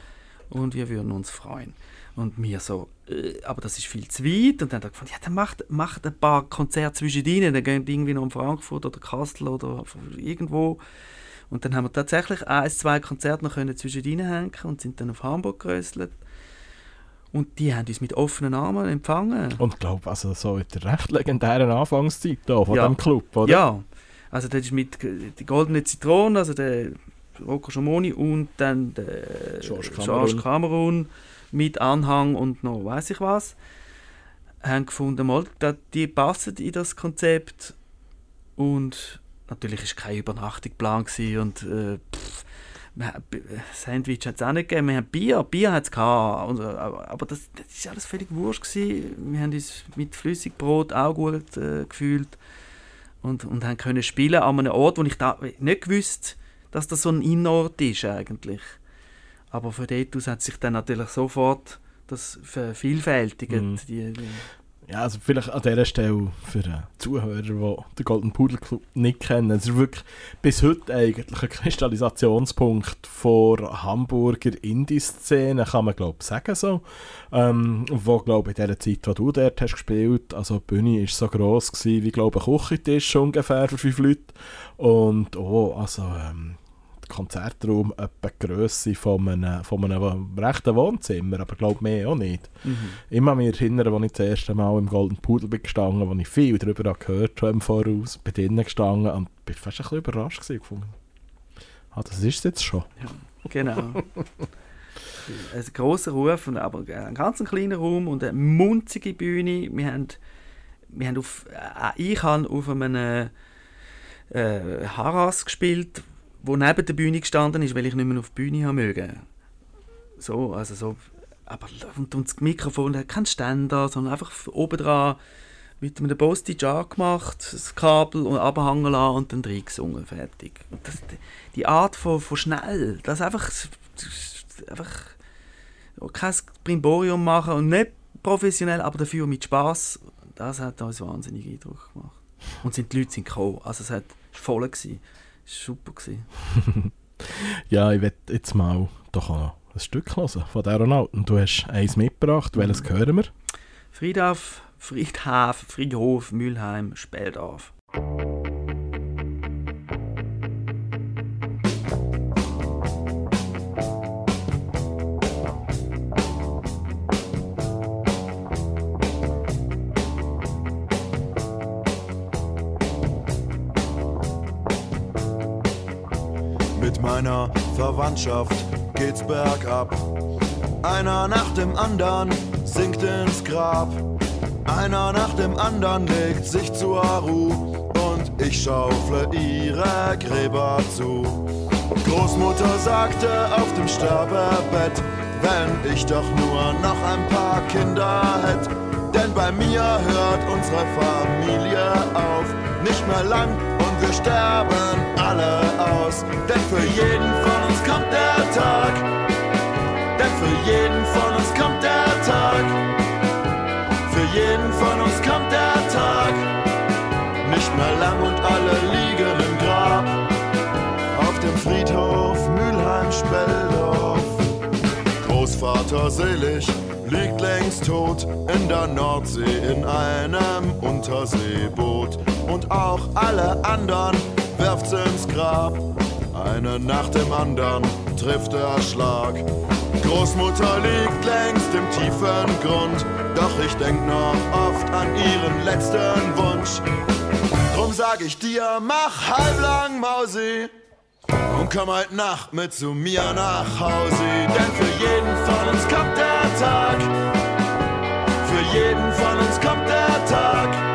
und wir würden uns freuen. Und mir so, äh, aber das ist viel zu weit. Und dann hat er gefunden, ja, dann macht, macht ein paar Konzerte zwischen ihnen, dann gehen die irgendwie noch in Frankfurt oder Kassel oder irgendwo. Und dann haben wir tatsächlich ein, zwei Konzerte noch können zwischen ihnen hängen und sind dann auf Hamburg gerösselt. Und die haben uns mit offenen Armen empfangen. Und ich glaube, also so in der recht legendären Anfangszeit da von Ja. dem Club, oder? Ja, also das ist mit die goldene Zitrone, also der Rocco Schamoni und dann der George Cameron. George Cameron mit Anhang und noch weiß ich was, haben gefunden, mal, die passen in das Konzept und natürlich ist keine Übernachtung geplant und äh, pff, äh, Sandwich hat es auch nicht gegeben, wir haben Bier, Bier hat es aber das, das ist alles völlig wurscht gewesen. wir haben uns mit Flüssigbrot auch gut äh, gefühlt und, und haben können spielen an einem Ort, wo ich da nicht gewusst, dass das so ein Innenort ist eigentlich. Aber von dort aus hat sich dann natürlich sofort das vervielfältigt. Mhm. Die, die, Ja, also vielleicht an dieser Stelle für äh, Zuhörer, die den Golden Pudel Club nicht kennen. Es ist wirklich bis heute eigentlich ein Kristallisationspunkt vor Hamburger Indie-Szene, kann man glaube ich sagen so. Ähm, wo glaube ich in der Zeit, wo du dort hast gespielt, also die Bühne ist so gross gewesen, wie glaube ich ein Küchentisch ungefähr für fünf Leute. Und oh, also ähm, Konzertraum etwa die Grösse von einem, von einem rechten Wohnzimmer, aber glaube mehr auch nicht. mhm. Kann mich erinnern, als ich das erste Mal im Golden Pudel bin gestanden wo ich viel darüber gehört habe im Voraus, bin drinnen gestanden und bin fast ein bisschen überrascht gewesen. gefunden. Ah, das ist es jetzt schon. Genau. ein grosser Ruf, aber ein ganz kleiner Raum und eine munzige Bühne. Wir haben, wir haben auf, äh, ich habe auf einem äh, Haras gespielt, wo neben der Bühne gestanden ist, weil ich nicht mehr auf die Bühne haben mögen. So, also so. Aber und, und das Mikrofon hat keinen Ständer, sondern einfach oben dran mit einem Postage angemacht, das Kabel und abhängen lassen und dann reingesungen, fertig. Und das, die Art von, von schnell, das einfach, das einfach kein Brimborium machen und nicht professionell, aber dafür mit Spaß, das hat uns wahnsinnig Eindruck gemacht. Und sind die Leute sind gekommen, also es war voll gewesen. Super gewesen. Ja, ich werde jetzt mal doch noch ein Stück hören von der Ronaldo. Du hast eins mitgebracht, welches hören wir? Friedhof, Friedhof, Friedhof, Mülheim, Speldorf. Meiner Verwandtschaft geht's bergab. Einer nach dem anderen sinkt ins Grab. Einer nach dem anderen legt sich zur Ruhe und ich schaufle ihre Gräber zu. Großmutter sagte auf dem Sterbebett, wenn ich doch nur noch ein paar Kinder hätt. Denn bei mir hört unsere Familie auf, nicht mehr lang wir sterben alle aus. Denn für jeden von uns kommt der Tag, denn für jeden von uns kommt der Tag, für jeden von uns kommt der Tag, nicht mehr lang und alle liegen im Grab auf dem Friedhof Mülheim-Speldorf. Großvater selig liegt längst tot in der Nordsee in einem Unterseeboot. Und auch alle anderen werft's ins Grab. Eine nach dem anderen trifft der Schlag. Großmutter liegt längst im tiefen Grund, doch ich denk noch oft an ihren letzten Wunsch. Drum sag ich dir, mach halblang Mausi und komm heute Nacht mit zu mir nach Hause. Denn für jeden von uns kommt der Tag, für jeden von uns kommt der Tag,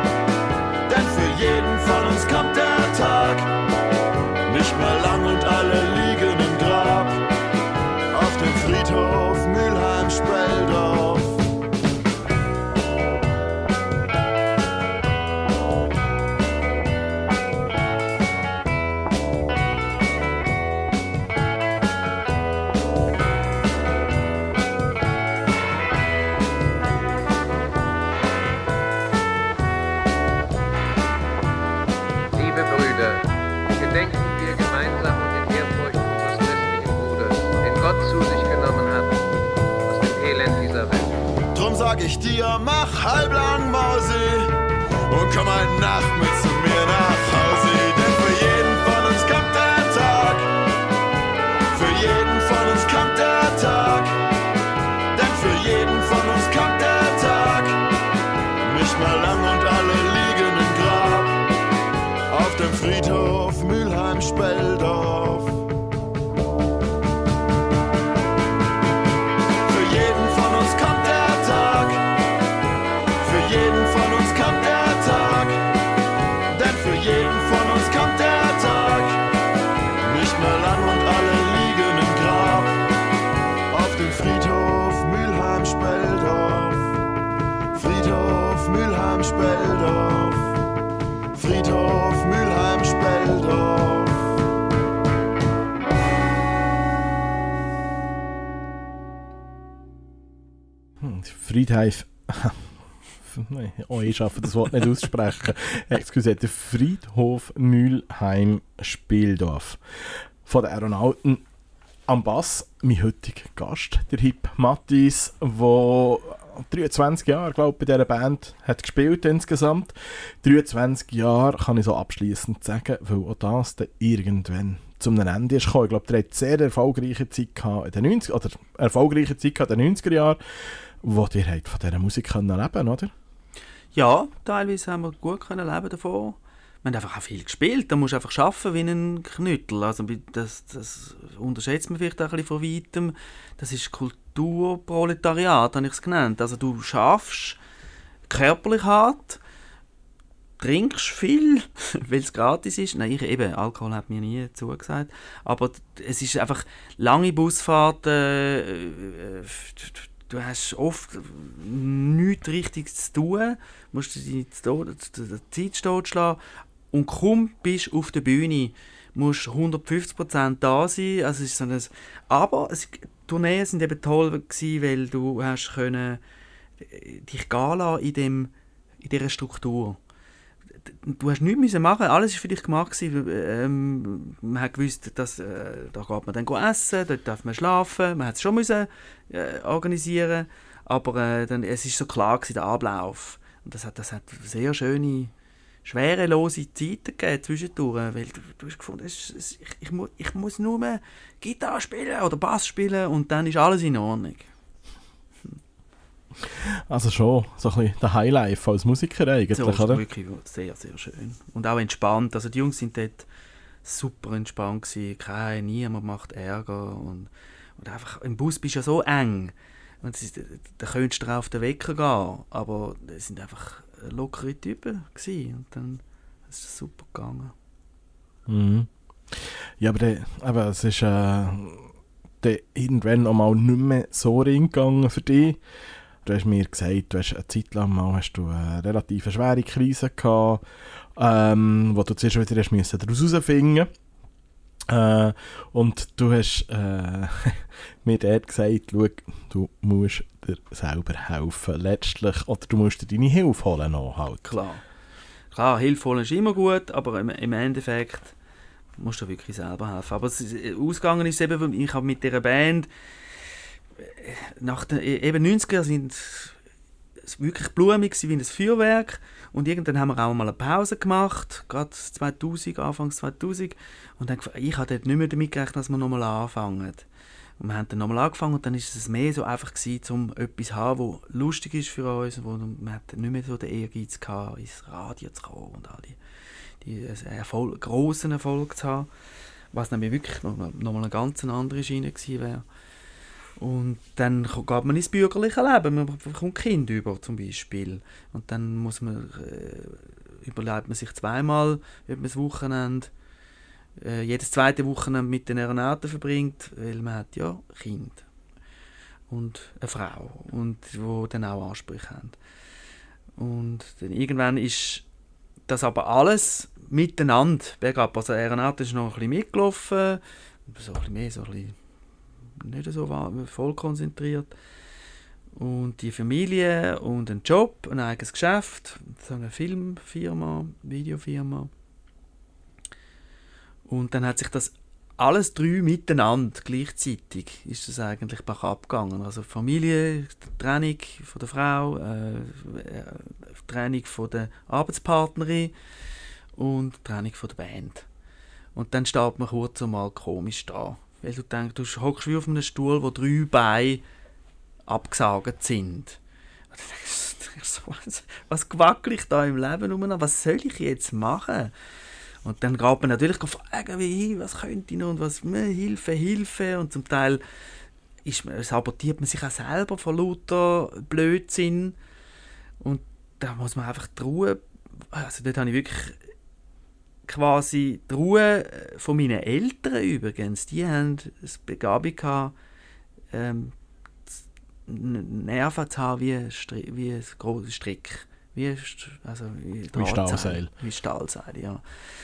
sag ich dir, mach halblang Mausi. Und komm heute Nacht mit Friedhof. Oh, ich schaffe das Wort nicht aussprechen. Excuse, der Friedhof Mülheim Spieldorf. Von den Aeronauten am Bass, mein heutiger Gast, der Hip Mattis, der 23 Jahre, glaube ich, bei dieser Band hat gespielt insgesamt. 23 Jahre kann ich so abschließend sagen, weil auch das dann irgendwann zum Ende ist gekommen. Ich glaube, der hat sehr erfolgreiche Zeit gehabt in den 90 oder erfolgreiche Zeit gehabt in den 90er Jahren, wo ihr habt von dieser Musik können leben oder? Ja, teilweise haben wir gut können leben davon. Wir haben einfach auch viel gespielt. Da musst du einfach arbeiten wie ein Knüttel. Also das, das unterschätzt man vielleicht auch ein bisschen von weitem. Das ist Kulturproletariat, habe ich es genannt. Also du schaffst körperlich hart, trinkst viel, weil es gratis ist. Nein, ich eben, Alkohol hat mir nie zugesagt. Aber es ist einfach lange Busfahrten, äh, äh, du hast oft nichts Richtiges zu tun, musst dir die Zeit totschlagen und kaum bist du auf der Bühne, musst 150% da sein. Also ist so ein, aber es, Tourneen sind eben toll gewesen, weil du hast können äh, dich lassen in, dem, in dieser Struktur. Du hast nichts müssen machen, alles war für dich gemacht gewesen. Ähm, man hat gewusst, dass äh, da geht man dann essen, dort darf man schlafen, man hat es schon müssen äh, organisieren, aber äh, dann, es ist so klar gewesen, der Ablauf. Und das hat, das hat sehr schöne, schwerelose Zeiten gegeben zwischendurch, weil du, du hast gefunden, es, ich, ich, mu, ich muss nur Gitarre spielen oder Bass spielen und dann ist alles in Ordnung. Also schon so ein bisschen der Highlife als Musiker eigentlich, So ist oder? wirklich sehr, sehr schön. Und auch entspannt. Also die Jungs sind dort super entspannt gewesen. Kein, niemand macht Ärger. Und, und einfach, im Bus bist du ja so eng. Und ist, da könntest du auf den Wecker gehen. Aber es sind einfach lockere Typen gewesen. Und dann ist es super gegangen. Mhm. Ja, aber der, aber es ist äh, dann irgendwann auch mal nicht mehr so reingegangen für dich. Du hast mir gesagt, du hast eine Zeit lang mal hast du eine relativ schwere Krise gehabt, ähm, wo du zuerst wieder hast müssen daraus herausfinden äh, und du hast äh, mir dort gesagt, schau, du musst dir selber helfen, letztlich, oder du musst dir deine Hilfe holen halt. Klar. Klar, Hilfe holen ist immer gut, aber im, im Endeffekt musst du wirklich selber helfen. Aber es, ist- ausgegangen ist eben, ich habe mit dieser Band äh, nach den eben 90er sind wirklich blumig wie ein Feuerwerk und irgendwann haben wir auch mal eine Pause gemacht, gerade 2000, Anfangs 2000 und dann, ich habe dort nicht mehr damit gerechnet, dass wir nochmal anfangen. Und wir haben dann nochmal angefangen und dann ist es mehr so einfach gewesen, um etwas zu haben, was lustig ist für uns, wo man hat nicht mehr so den Ehrgeiz gehabt, ins Radio zu kommen und all die, die Erfolg, grossen Erfolg zu haben, was nämlich wirklich nochmal noch eine ganz andere Schiene gewesen wäre. Und dann geht man ins bürgerliche Leben, man bekommt Kind über zum Beispiel. Und dann muss man, äh, überlegt man sich zweimal, ob man das Wochenende, äh, jedes zweite Wochenende mit den Neonaten verbringt, weil man hat ja Kind und eine Frau und wo dann auch Ansprüche haben. Und dann irgendwann ist das aber alles miteinander bergab. Also Renate ist noch ein bisschen mitgelaufen, so ein bisschen mehr, so ein bisschen nicht so voll konzentriert. Und die Familie und ein Job, ein eigenes Geschäft, so eine Filmfirma, Videofirma. Und dann hat sich das alles drei miteinander gleichzeitig ist das eigentlich bach abgegangen. Also Familie, Trennung von der Frau, äh, äh, Trennung von der Arbeitspartnerin und Trennung von der Band. Und dann steht man kurz einmal komisch da. Weil du denkst, du hockst wie auf einem Stuhl, wo drei Beine abgesagt sind. Und dann denkst du was, was gewackel ich da im Leben um? Was soll ich jetzt machen? Und dann geht man natürlich fragen, wie, was könnte ich noch und was, hm, Hilfe, Hilfe. Und zum Teil ist man, sabotiert man sich auch selber von lauter Blödsinn. Und da muss man einfach die also dort habe ich wirklich quasi die Ruhe von meinen Eltern übrigens, die haben eine Begabung gehabt, ähm, Nerven zu haben wie ein, Stri wie ein grosser Strick. Wie, also wie, Drahtseil. Stahlseil. Wie Stahlseil, ja.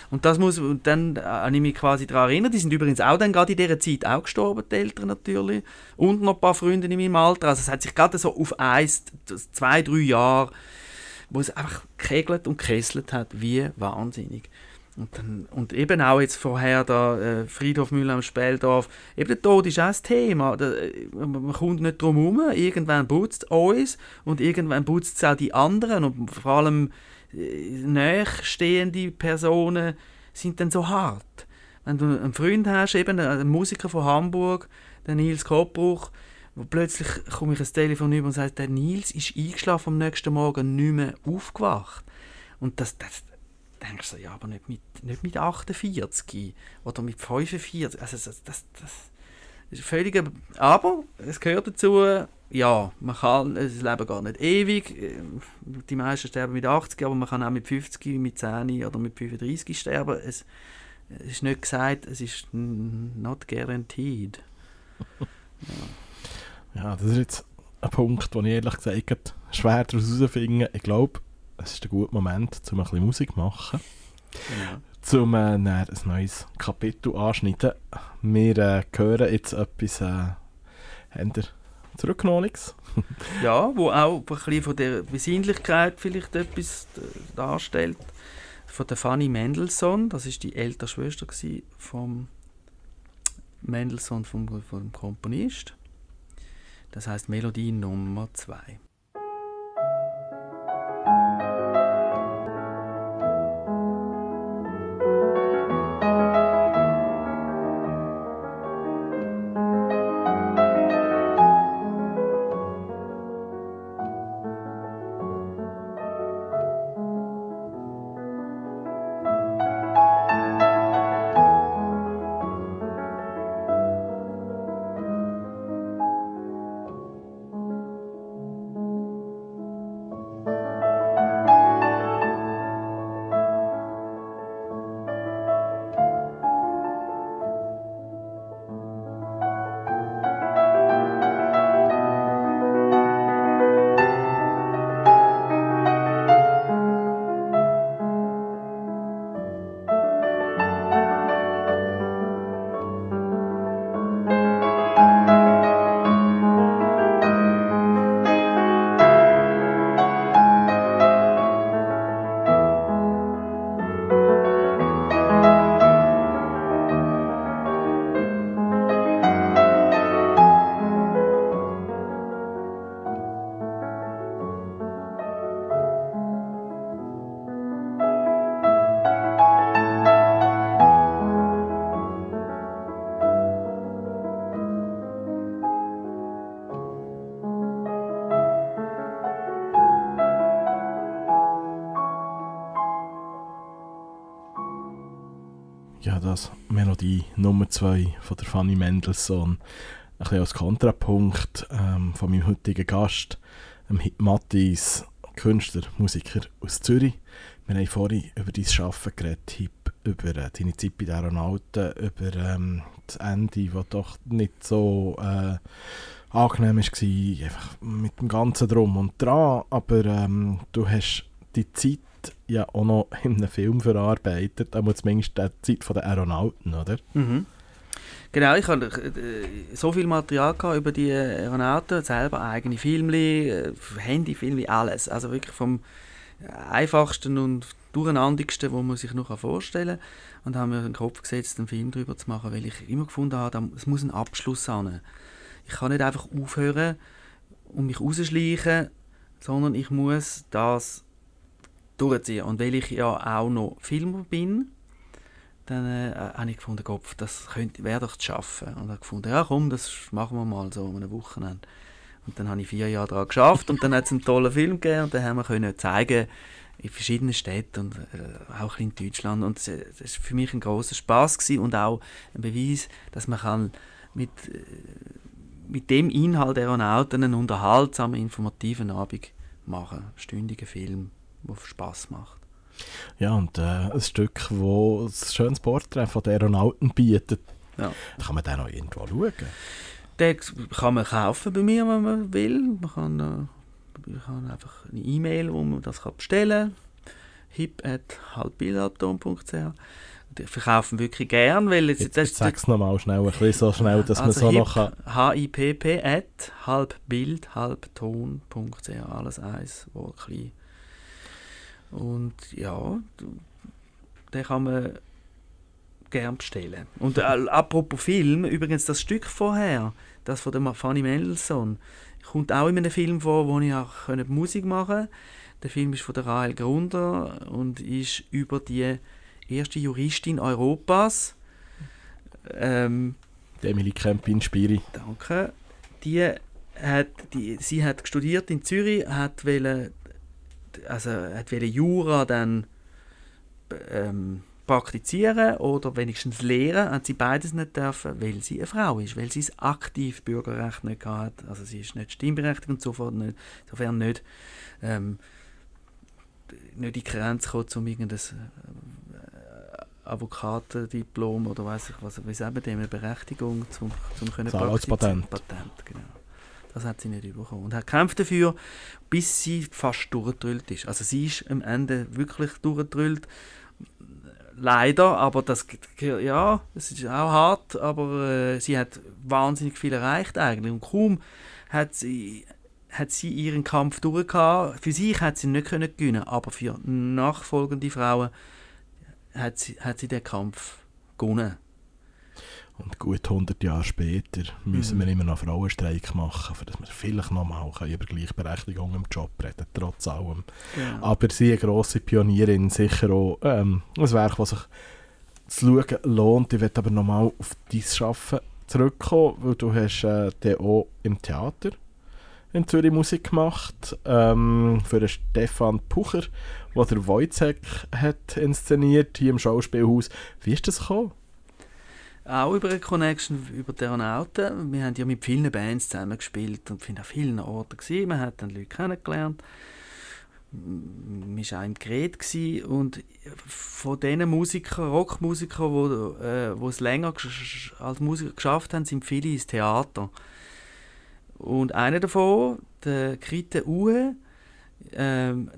Und das muss, und dann äh, habe ich mich quasi daran erinnert, die sind übrigens auch dann gerade in dieser Zeit auch gestorben, die Eltern natürlich, und noch ein paar Freunde in meinem Alter. Also es hat sich gerade so auf eins, zwei, drei Jahre, wo es einfach gekegelt und gekesselt hat, wie wahnsinnig. Und, dann, und eben auch jetzt vorher da äh, Friedhof Müller am Speldorf, eben der Tod ist auch ein Thema. Da, äh, man kommt nicht drum herum. Irgendwann putzt es uns und irgendwann putzt es auch die anderen. Und vor allem äh, nächstehende Personen sind dann so hart. Wenn du einen Freund hast, eben einen Musiker von Hamburg, den Nils Koppbruch, wo plötzlich komme ich ein Telefon über und sagt, der Nils ist eingeschlafen am nächsten Morgen nicht mehr aufgewacht. Und das, das denkst du so, ja, aber nicht mit, nicht mit 48 oder mit 45. Also das, das, das ist völlig... Aber es gehört dazu, ja, man kann, das Leben geht nicht ewig. Die meisten sterben mit 80, aber man kann auch mit 50, mit 10 oder mit 35 sterben. Es, es ist nicht gesagt, es ist not guaranteed. Ja, das ist jetzt ein Punkt, den ich ehrlich gesagt schwer herausfinden. Ich glaube, es ist ein guter Moment, um ein bisschen Musik zu machen. Genau. Um äh, ein neues Kapitel anschneiden. Wir äh, hören jetzt etwas, äh, ihr zurückgenommen nichts? Ja, wo auch ein bisschen von der Besinnlichkeit vielleicht etwas äh, darstellt. von der Fanny Mendelssohn. Das ist die ältere Schwester vom Mendelssohn, vom, vom Komponist. Das heißt Melodie Nummer 2. das Melodie Nummer 2 von der Fanny Mendelssohn. Ein bisschen als Kontrapunkt ähm, von meinem heutigen Gast, dem Hip Mattis, Künstler, Musiker aus Zürich. Wir haben vorhin über dein Arbeiten geredet, Hip, über äh, deine Zeit bei den Aeronauten, über ähm, das Ende, das doch nicht so äh, angenehm war, einfach mit dem ganzen Drum und Dran, aber ähm, du hast die Zeit ja auch noch in einem Film verarbeitet, muss zumindest die Zeit der Aeronauten, oder? Mhm. Genau, ich hatte äh, so viel Material über die Aeronauten, selber eigene Filme, äh, Handyfilme, alles. Also wirklich vom einfachsten und durcheinandigsten, wo man sich noch vorstellen kann. Und haben mir den Kopf gesetzt, einen Film darüber zu machen, weil ich immer gefunden habe, es muss einen Abschluss haben. Ich kann nicht einfach aufhören und mich rausschleichen, sondern ich muss das durchziehen. Und weil ich ja auch noch Filmer bin, dann äh, habe ich gefunden, Kopf, das wäre doch zu schaffen. Und habe gefunden, ja komm, das machen wir mal so um eine Wochenende. Und dann habe ich vier Jahre daran geschafft und dann hat es einen tollen Film gegeben und dann haben wir können zeigen in verschiedenen Städten und äh, auch in Deutschland und das war für mich ein großer Spaß und auch ein Beweis, dass man kann mit äh, mit dem Inhalt der Aeronauten einen unterhaltsamen, informativen Abend machen, stündigen Film der Spass macht. Ja, und äh, ein Stück, das ein schönes Porträt von der Aeronauten bietet. Ja. Kann man den noch irgendwo schauen? Den kann man kaufen bei mir, wenn man will. Man kann, äh, man kann einfach eine E-Mail, wo man das kann bestellen kann. hip.halbbillardton.ch die verkaufen wirklich gern, weil jetzt, jetzt, jetzt sag's nochmal schnell, ein bisschen so schnell, dass also man so noch kann. hipp at halbbild halbton.ch alles eins, wo klein und ja, den kann man gern bestellen. Und äh, apropos Film, übrigens das Stück vorher, das von der Fanny Mendelssohn, kommt auch in einem Film vor, wo ich auch Musik machen konnte. Der Film ist von der Rahel Grunder und ist über die erste Juristin Europas. Ähm, Emily Kempin-Spiri. Danke. Die hat, die, sie hat studiert in Zürich, hat wollen also hat Jura dann ähm, praktizieren oder wenigstens lehren, hat sie beides nicht dürfen, weil sie eine Frau ist, weil sie das aktiv Bürgerrecht nicht hat, also sie ist nicht stimmberechtigt und sofort nicht, insofern nicht, ähm, nicht in die Grenze kommen, um irgendein äh, Avocatendiplom oder weiß ich was, wie sagen wir eine Berechtigung zum, zum können Patent. Patent, genau. Das hat sie nicht bekommen. Und hat gekämpft dafür, bis sie fast durchgedrüllt ist. Also sie ist am Ende wirklich durchgedrüllt. Leider, aber das, ja, es ist auch hart, aber äh, sie hat wahnsinnig viel erreicht eigentlich. Und kaum hat sie hat sie ihren Kampf durchgehabt. Für sich hat sie nicht können gewinnen, aber für nachfolgende Frauen hat sie, hat sie den Kampf gewonnen. Und gut 100 Jahre später müssen wir immer noch Frauenstreik machen, dass wir vielleicht noch mal über Gleichberechtigung im Job reden, trotz allem. Genau. Aber sie eine grosse Pionierin, sicher auch ähm, ein Werk, das sich zu schauen lohnt. Ich werde aber nochmal auf dein Arbeiten zurückkommen, weil du hast äh, dann auch im Theater in Zürich Musik gemacht ähm, für den Stefan Pucher, der der Wojciech hat inszeniert hier im Schauspielhaus. Wie ist das gekommen? Auch über eine Connection über die Aeronauten. Wir haben ja mit vielen Bands zusammen gespielt und sind an vielen Orten gewesen. Man hat dann Leute kennengelernt. Wir waren auch im Gerät gewesen. und von diesen Musikern, Rockmusikern, die äh, wo es länger als Musiker geschafft haben, sind viele ins Theater. Und einer davon, der Krite Uwe, ähm,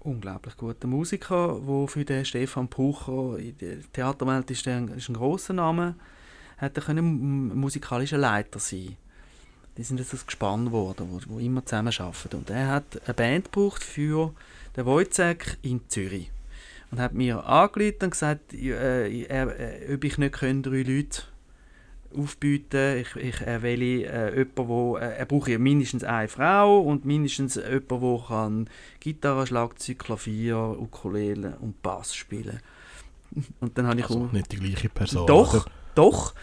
unglaublich guter Musiker, der für den Stefan Pucher in der Theaterwelt ist, ein, ist ein grosser Name, er können musikalischer Leiter sein. Die sind jetzt das Gespann geworden, wo, wo immer zusammen arbeiten. Und er hat eine Band gebraucht für den Wojciech in Zürich. Und hat mir angerufen und gesagt, äh, äh, ob ich nicht können, drei Leute aufbieten Ich, ich er will äh, jemanden, wo, äh, er braucht ja mindestens eine Frau und mindestens jemanden, der kann Gitarre, Schlagzeug, Klavier, Ukulele und Bass spielen. Und dann habe ich Also auch- nicht die gleiche Person. doch, oder? doch.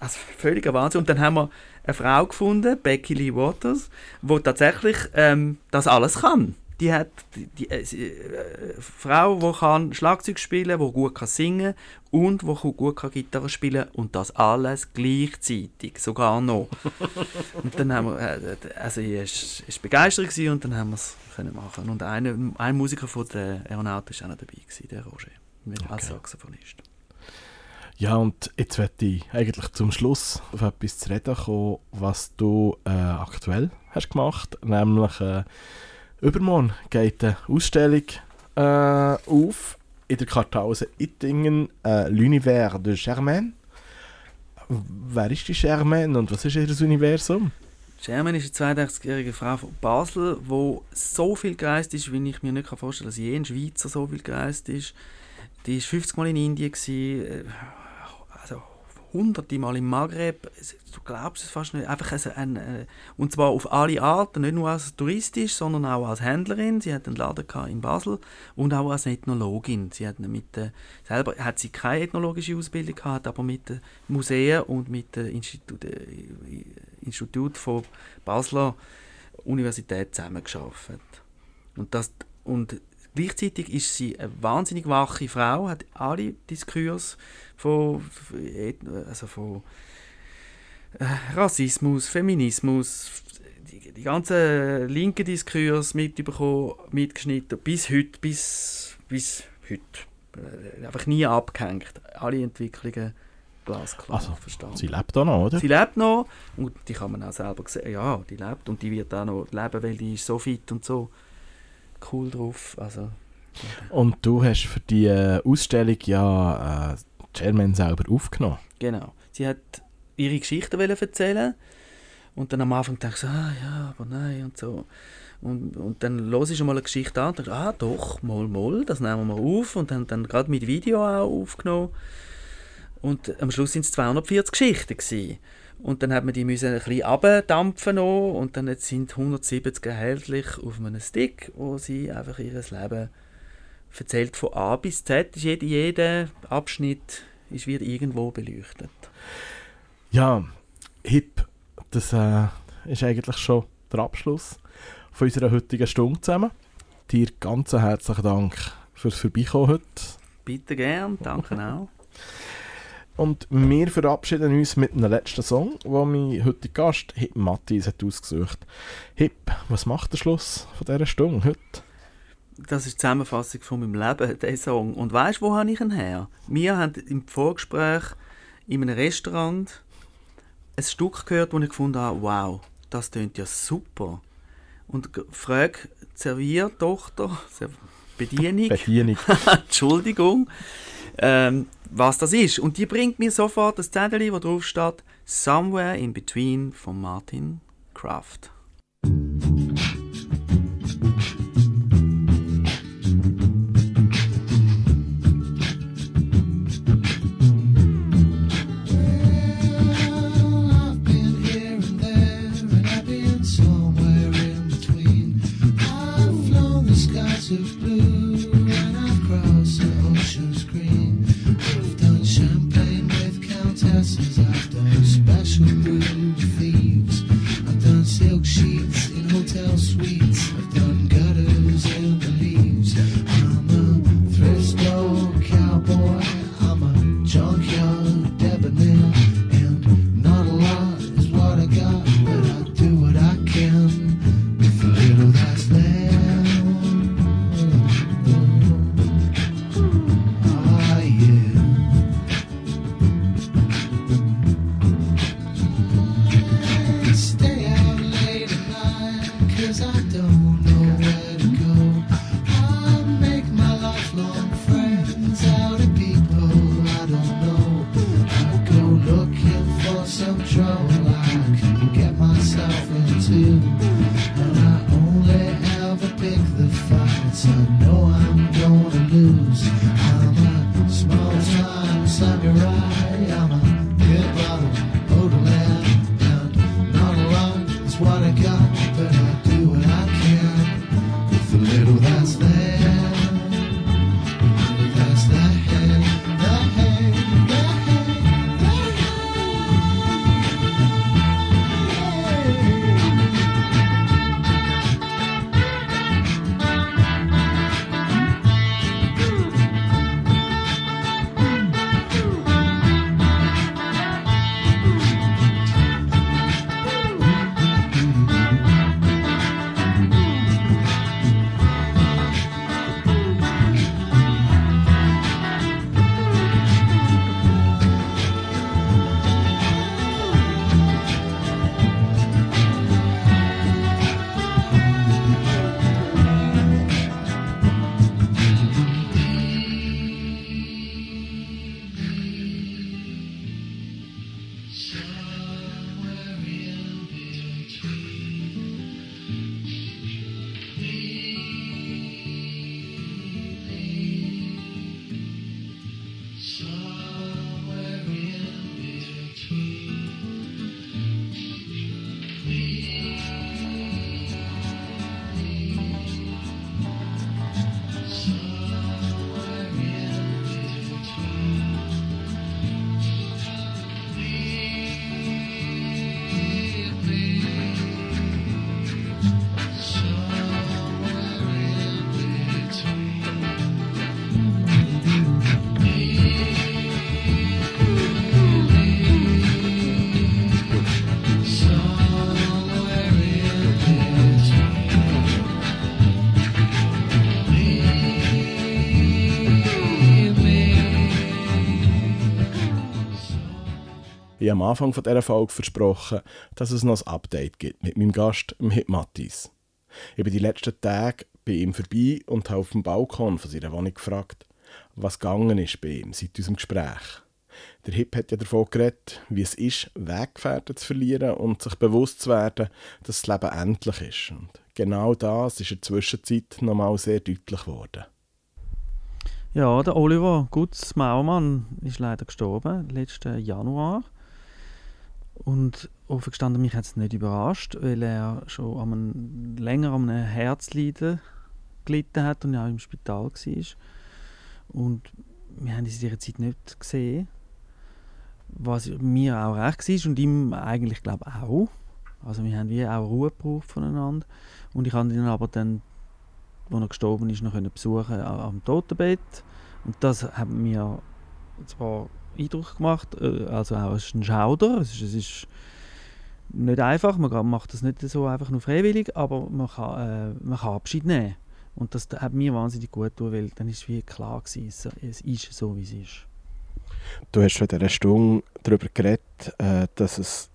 Also völliger Wahnsinn. Und dann haben wir eine Frau gefunden, Becky Lee Waters, die tatsächlich ähm, das alles kann. Die hat die, äh, äh, Frau, die kann Schlagzeug spielen, die gut kann singen und die gut kann Gitarre spielen und das alles gleichzeitig, sogar noch. und dann haben wir, äh, also ich war ist begeistert gewesen und dann haben wir es können machen. Und einer, ein Musiker von der Aeronauten war auch noch dabei gewesen, der Roger, mit als Okay. Saxophonist. Ja, und jetzt werde ich eigentlich zum Schluss auf etwas zu reden kommen, was du äh, aktuell hast gemacht. Nämlich äh, übermorgen geht eine Ausstellung äh, auf in der Kartause Ittingen, äh, l'Univers de Germaine. Wer ist die Germaine und was ist ihr Universum? Sherman ist eine 82-jährige Frau von Basel, die so viel gereist ist, wie ich mir nicht vorstellen kann, dass je ein Schweizer so viel gereist ist. Die war 50 Mal in Indien, äh, hunderte Mal im Maghreb. Du glaubst es fast nicht. Einfach ein, ein, äh, und zwar auf alle Arten, nicht nur als touristisch, sondern auch als Händlerin. Sie hat einen Laden in Basel und auch als Ethnologin. Sie hat mit äh, selber hat sie keine ethnologische Ausbildung gehabt, aber mit den Museen und mit dem Institut, äh, Institut von Basler Universität zusammengearbeitet. Und, das, und gleichzeitig ist sie eine wahnsinnig wache Frau, hat alle Diskurs von, also von äh, Rassismus, Feminismus, die, die ganzen linken Diskurs mitbekommen, mitgeschnitten, bis heute, bis, bis heute. Äh, Einfach nie abgehängt. Alle Entwicklungen glasklar Also, verstanden. Sie lebt auch noch, oder? Sie lebt noch und die kann man auch selber sehen. Ja, die lebt und die wird auch noch leben, weil die ist so fit und so cool drauf. Also, Und du hast für die äh, Ausstellung ja äh, Germaine selber aufgenommen. genau. Sie hat ihre Geschichten wollen erzählen und dann am Anfang dachte ich so, ah ja, aber nein und so. Und, und dann los ich schon mal eine Geschichte an und dachte, ah doch, mal, mal, das nehmen wir mal auf und dann, dann gerade mit Video auch aufgenommen. Und am Schluss sind es 240 Geschichten gewesen. Und dann hat man die müssen ein bisschen abdampfen und dann jetzt sind 170 erhältlich auf einem Stick, wo sie einfach ihr Leben erzählt von A bis Z. Ist jeder, jeder Abschnitt ist wieder irgendwo beleuchtet. Ja, Hip, das äh, ist eigentlich schon der Abschluss von unserer heutigen Stunde zusammen. Dir ganz herzlichen Dank fürs Vorbeikommen heute. Bitte gern, danke auch. Und wir verabschieden uns mit einem letzten Song, den mein heutiger Gast, Hip Matthias, hat ausgesucht. Hip, was macht der Schluss von dieser Stunde heute? Das ist die Zusammenfassung von meinem Leben, dieser Song. Und weißt du, wo habe ich ihn her? Wir haben im Vorgespräch in einem Restaurant ein Stück gehört, wo ich gefunden habe, wow, das tönt ja super. Und frage Serviertochter, Ser- Bedienung, Bedienung. Entschuldigung, ähm, was das ist. Und die bringt mir sofort das Zettel, wo drauf steht Somewhere in Between von Martin Kraft. Sheets in hotel suites, Sure. Ich habe am Anfang von dieser Folge versprochen, dass es noch ein Update gibt mit meinem Gast, dem Hip Mattis. Ich bin die letzten Tage bei ihm vorbei und habe auf dem Balkon von seiner Wohnung gefragt, was gegangen ist bei ihm seit unserem Gespräch. Der Hip hat ja davon geredet, wie es ist, Weggefährten zu verlieren und sich bewusst zu werden, dass das Leben endlich ist. Und genau das ist in der Zwischenzeit nochmal sehr deutlich geworden. Ja, der Oliver Gutz Maumann ist leider gestorben, letzten Januar. Und offen gestanden, mich hat es nicht überrascht, weil er schon an einem, länger an einem Herzleiden gelitten hat und ja im Spital war. Und wir haben es in dieser Zeit nicht gesehen. Was mir auch recht war und ihm eigentlich, glaube auch. Also wir haben wie auch Ruhe gebraucht voneinander. Und ich habe ihn aber dann, als er gestorben ist, noch besuchen am Totenbett. Und das hat mir zwar Eindruck gemacht, äh, also auch ein Schauder. Es ist, es ist nicht einfach, man macht das nicht so einfach nur freiwillig, aber man kann, äh, man kann Abschied nehmen. Und das hat mir wahnsinnig gut getan, weil dann ist wie klar gewesen, es, ist so, wie es ist. Du hast schon in dieser Stunde darüber geredet, äh, dass es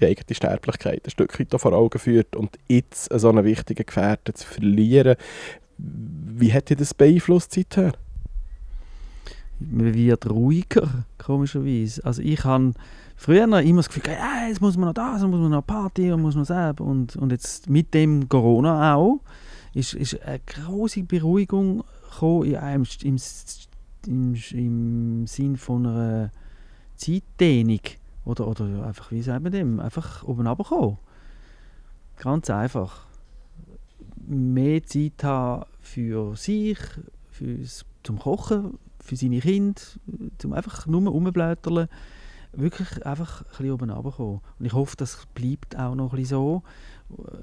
die eigene Sterblichkeit ein Stück weit vor Augen führt und jetzt so einen wichtigen Gefährten zu verlieren. Wie hat dich das beeinflusst seither? Man wird ruhiger, komischerweise. Also ich habe früher immer das Gefühl, ja, jetzt muss man noch das, jetzt muss man noch Party und muss noch das und, und jetzt mit dem Corona auch ist, ist eine große Beruhigung gekommen in einem, im, im, im Sinn von einer Zeitdehnung oder, oder einfach, wie sagt man dem, einfach oben runterkommen. Ganz einfach. Mehr Zeit haben für sich, fürs, zum Kochen, für seine Kinder, zum einfach nur rumblättern. Wirklich einfach ein bisschen oben runterkommen. Und ich hoffe, das bleibt auch noch ein bisschen so.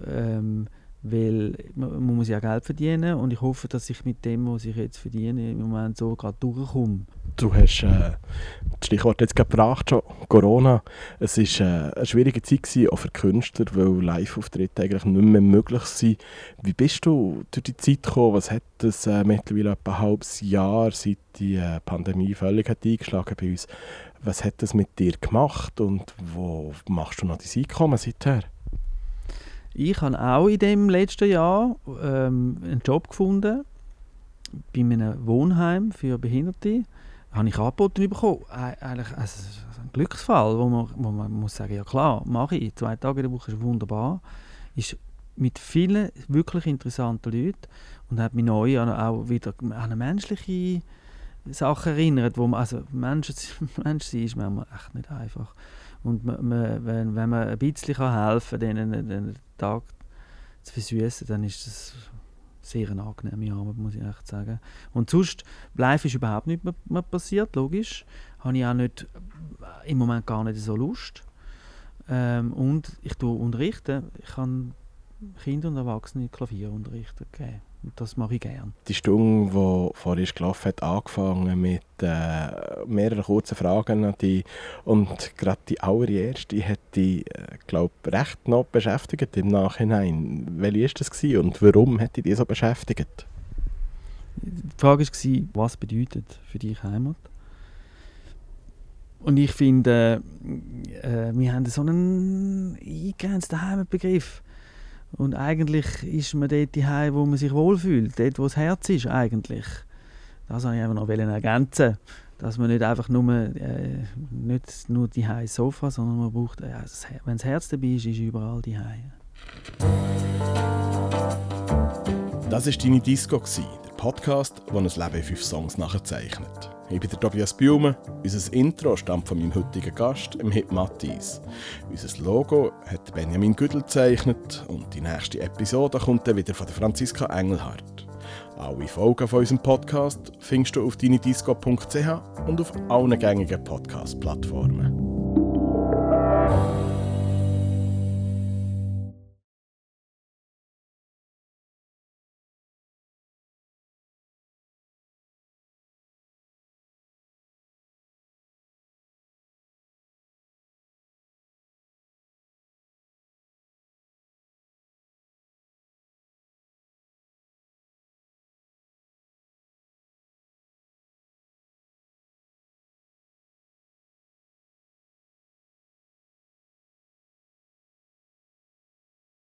Ähm, weil man muss ja Geld verdienen und ich hoffe, dass ich mit dem, was ich jetzt verdiene, im Moment so gerade durchkomme. Du hast äh, das Stichwort jetzt gebracht, schon, Corona. Es war äh, eine schwierige Zeit, gewesen, auch für Künstler, weil Live-Auftritte eigentlich nicht mehr möglich sind. Wie bist du durch die Zeit gekommen? Was hat es äh, mittlerweile etwa ein halbes Jahr, seit die äh, Pandemie völlig hat eingeschlagen bei uns? Was hat das mit dir gemacht und wo machst du noch dein Einkommen seither? Ich habe auch in dem letzten Jahr ähm, einen Job gefunden bei einem Wohnheim für Behinderte. Habe ich angeboten bekommen. Eigentlich also, ein Glücksfall, wo man, wo man muss sagen, ja klar, mache ich. Zwei Tage in der Woche ist wunderbar. Ist mit vielen wirklich interessanten Leuten und hat mich neu an, auch wieder an eine menschliche Sache erinnert, wo man, also Menschen, Mensch sein ist manchmal echt nicht einfach. Und man, man, wenn, wenn man ein bisschen helfen kann, den Tag zu versüßen, dann ist das sehr eine angenehme Arbeit, muss ich echt sagen. Und sonst, live ist überhaupt nicht mehr, passiert, logisch. Habe ich auch nicht, im Moment gar nicht so Lust. Ähm, und ich tue unterrichten. Ich kann Kinder und Erwachsene Klavierunterrichten geben. Und das mache ich gerne. Die Stunde, die vorhin gelaufen hat, angefangen mit äh, mehreren kurzen Fragen an dich. Und gerade die allererste hat dich, äh, glaube recht noch beschäftigt im Nachhinein. Welche war das gewesen und warum hat dich die so beschäftigt? Die Frage war, was bedeutet für dich Heimat? Und ich finde, äh, wir haben so einen eingegrenzten Heimatbegriff. Und eigentlich ist man dort daheim, wo man sich wohlfühlt, dort, wo das Herz ist eigentlich. Das wollte ich einfach noch ergänzen, dass man nicht einfach nur, äh, nicht nur die Sofa, sondern man braucht, äh, wenn das Herz dabei ist, ist überall die Das war deine Disco, der Podcast, der ein Leben in fünf Songs nachzeichnet. Ich bin der Tobias Biume. Unser Intro stammt von meinem heutigen Gast, dem Hip Mattis. Unser Logo hat Benjamin Güdel gezeichnet und die nächste Episode kommt dann wieder von der Franziska Engelhardt. Alle Folgen von unserem Podcast findest du auf deinedisco.ch und auf allen gängigen Podcast-Plattformen.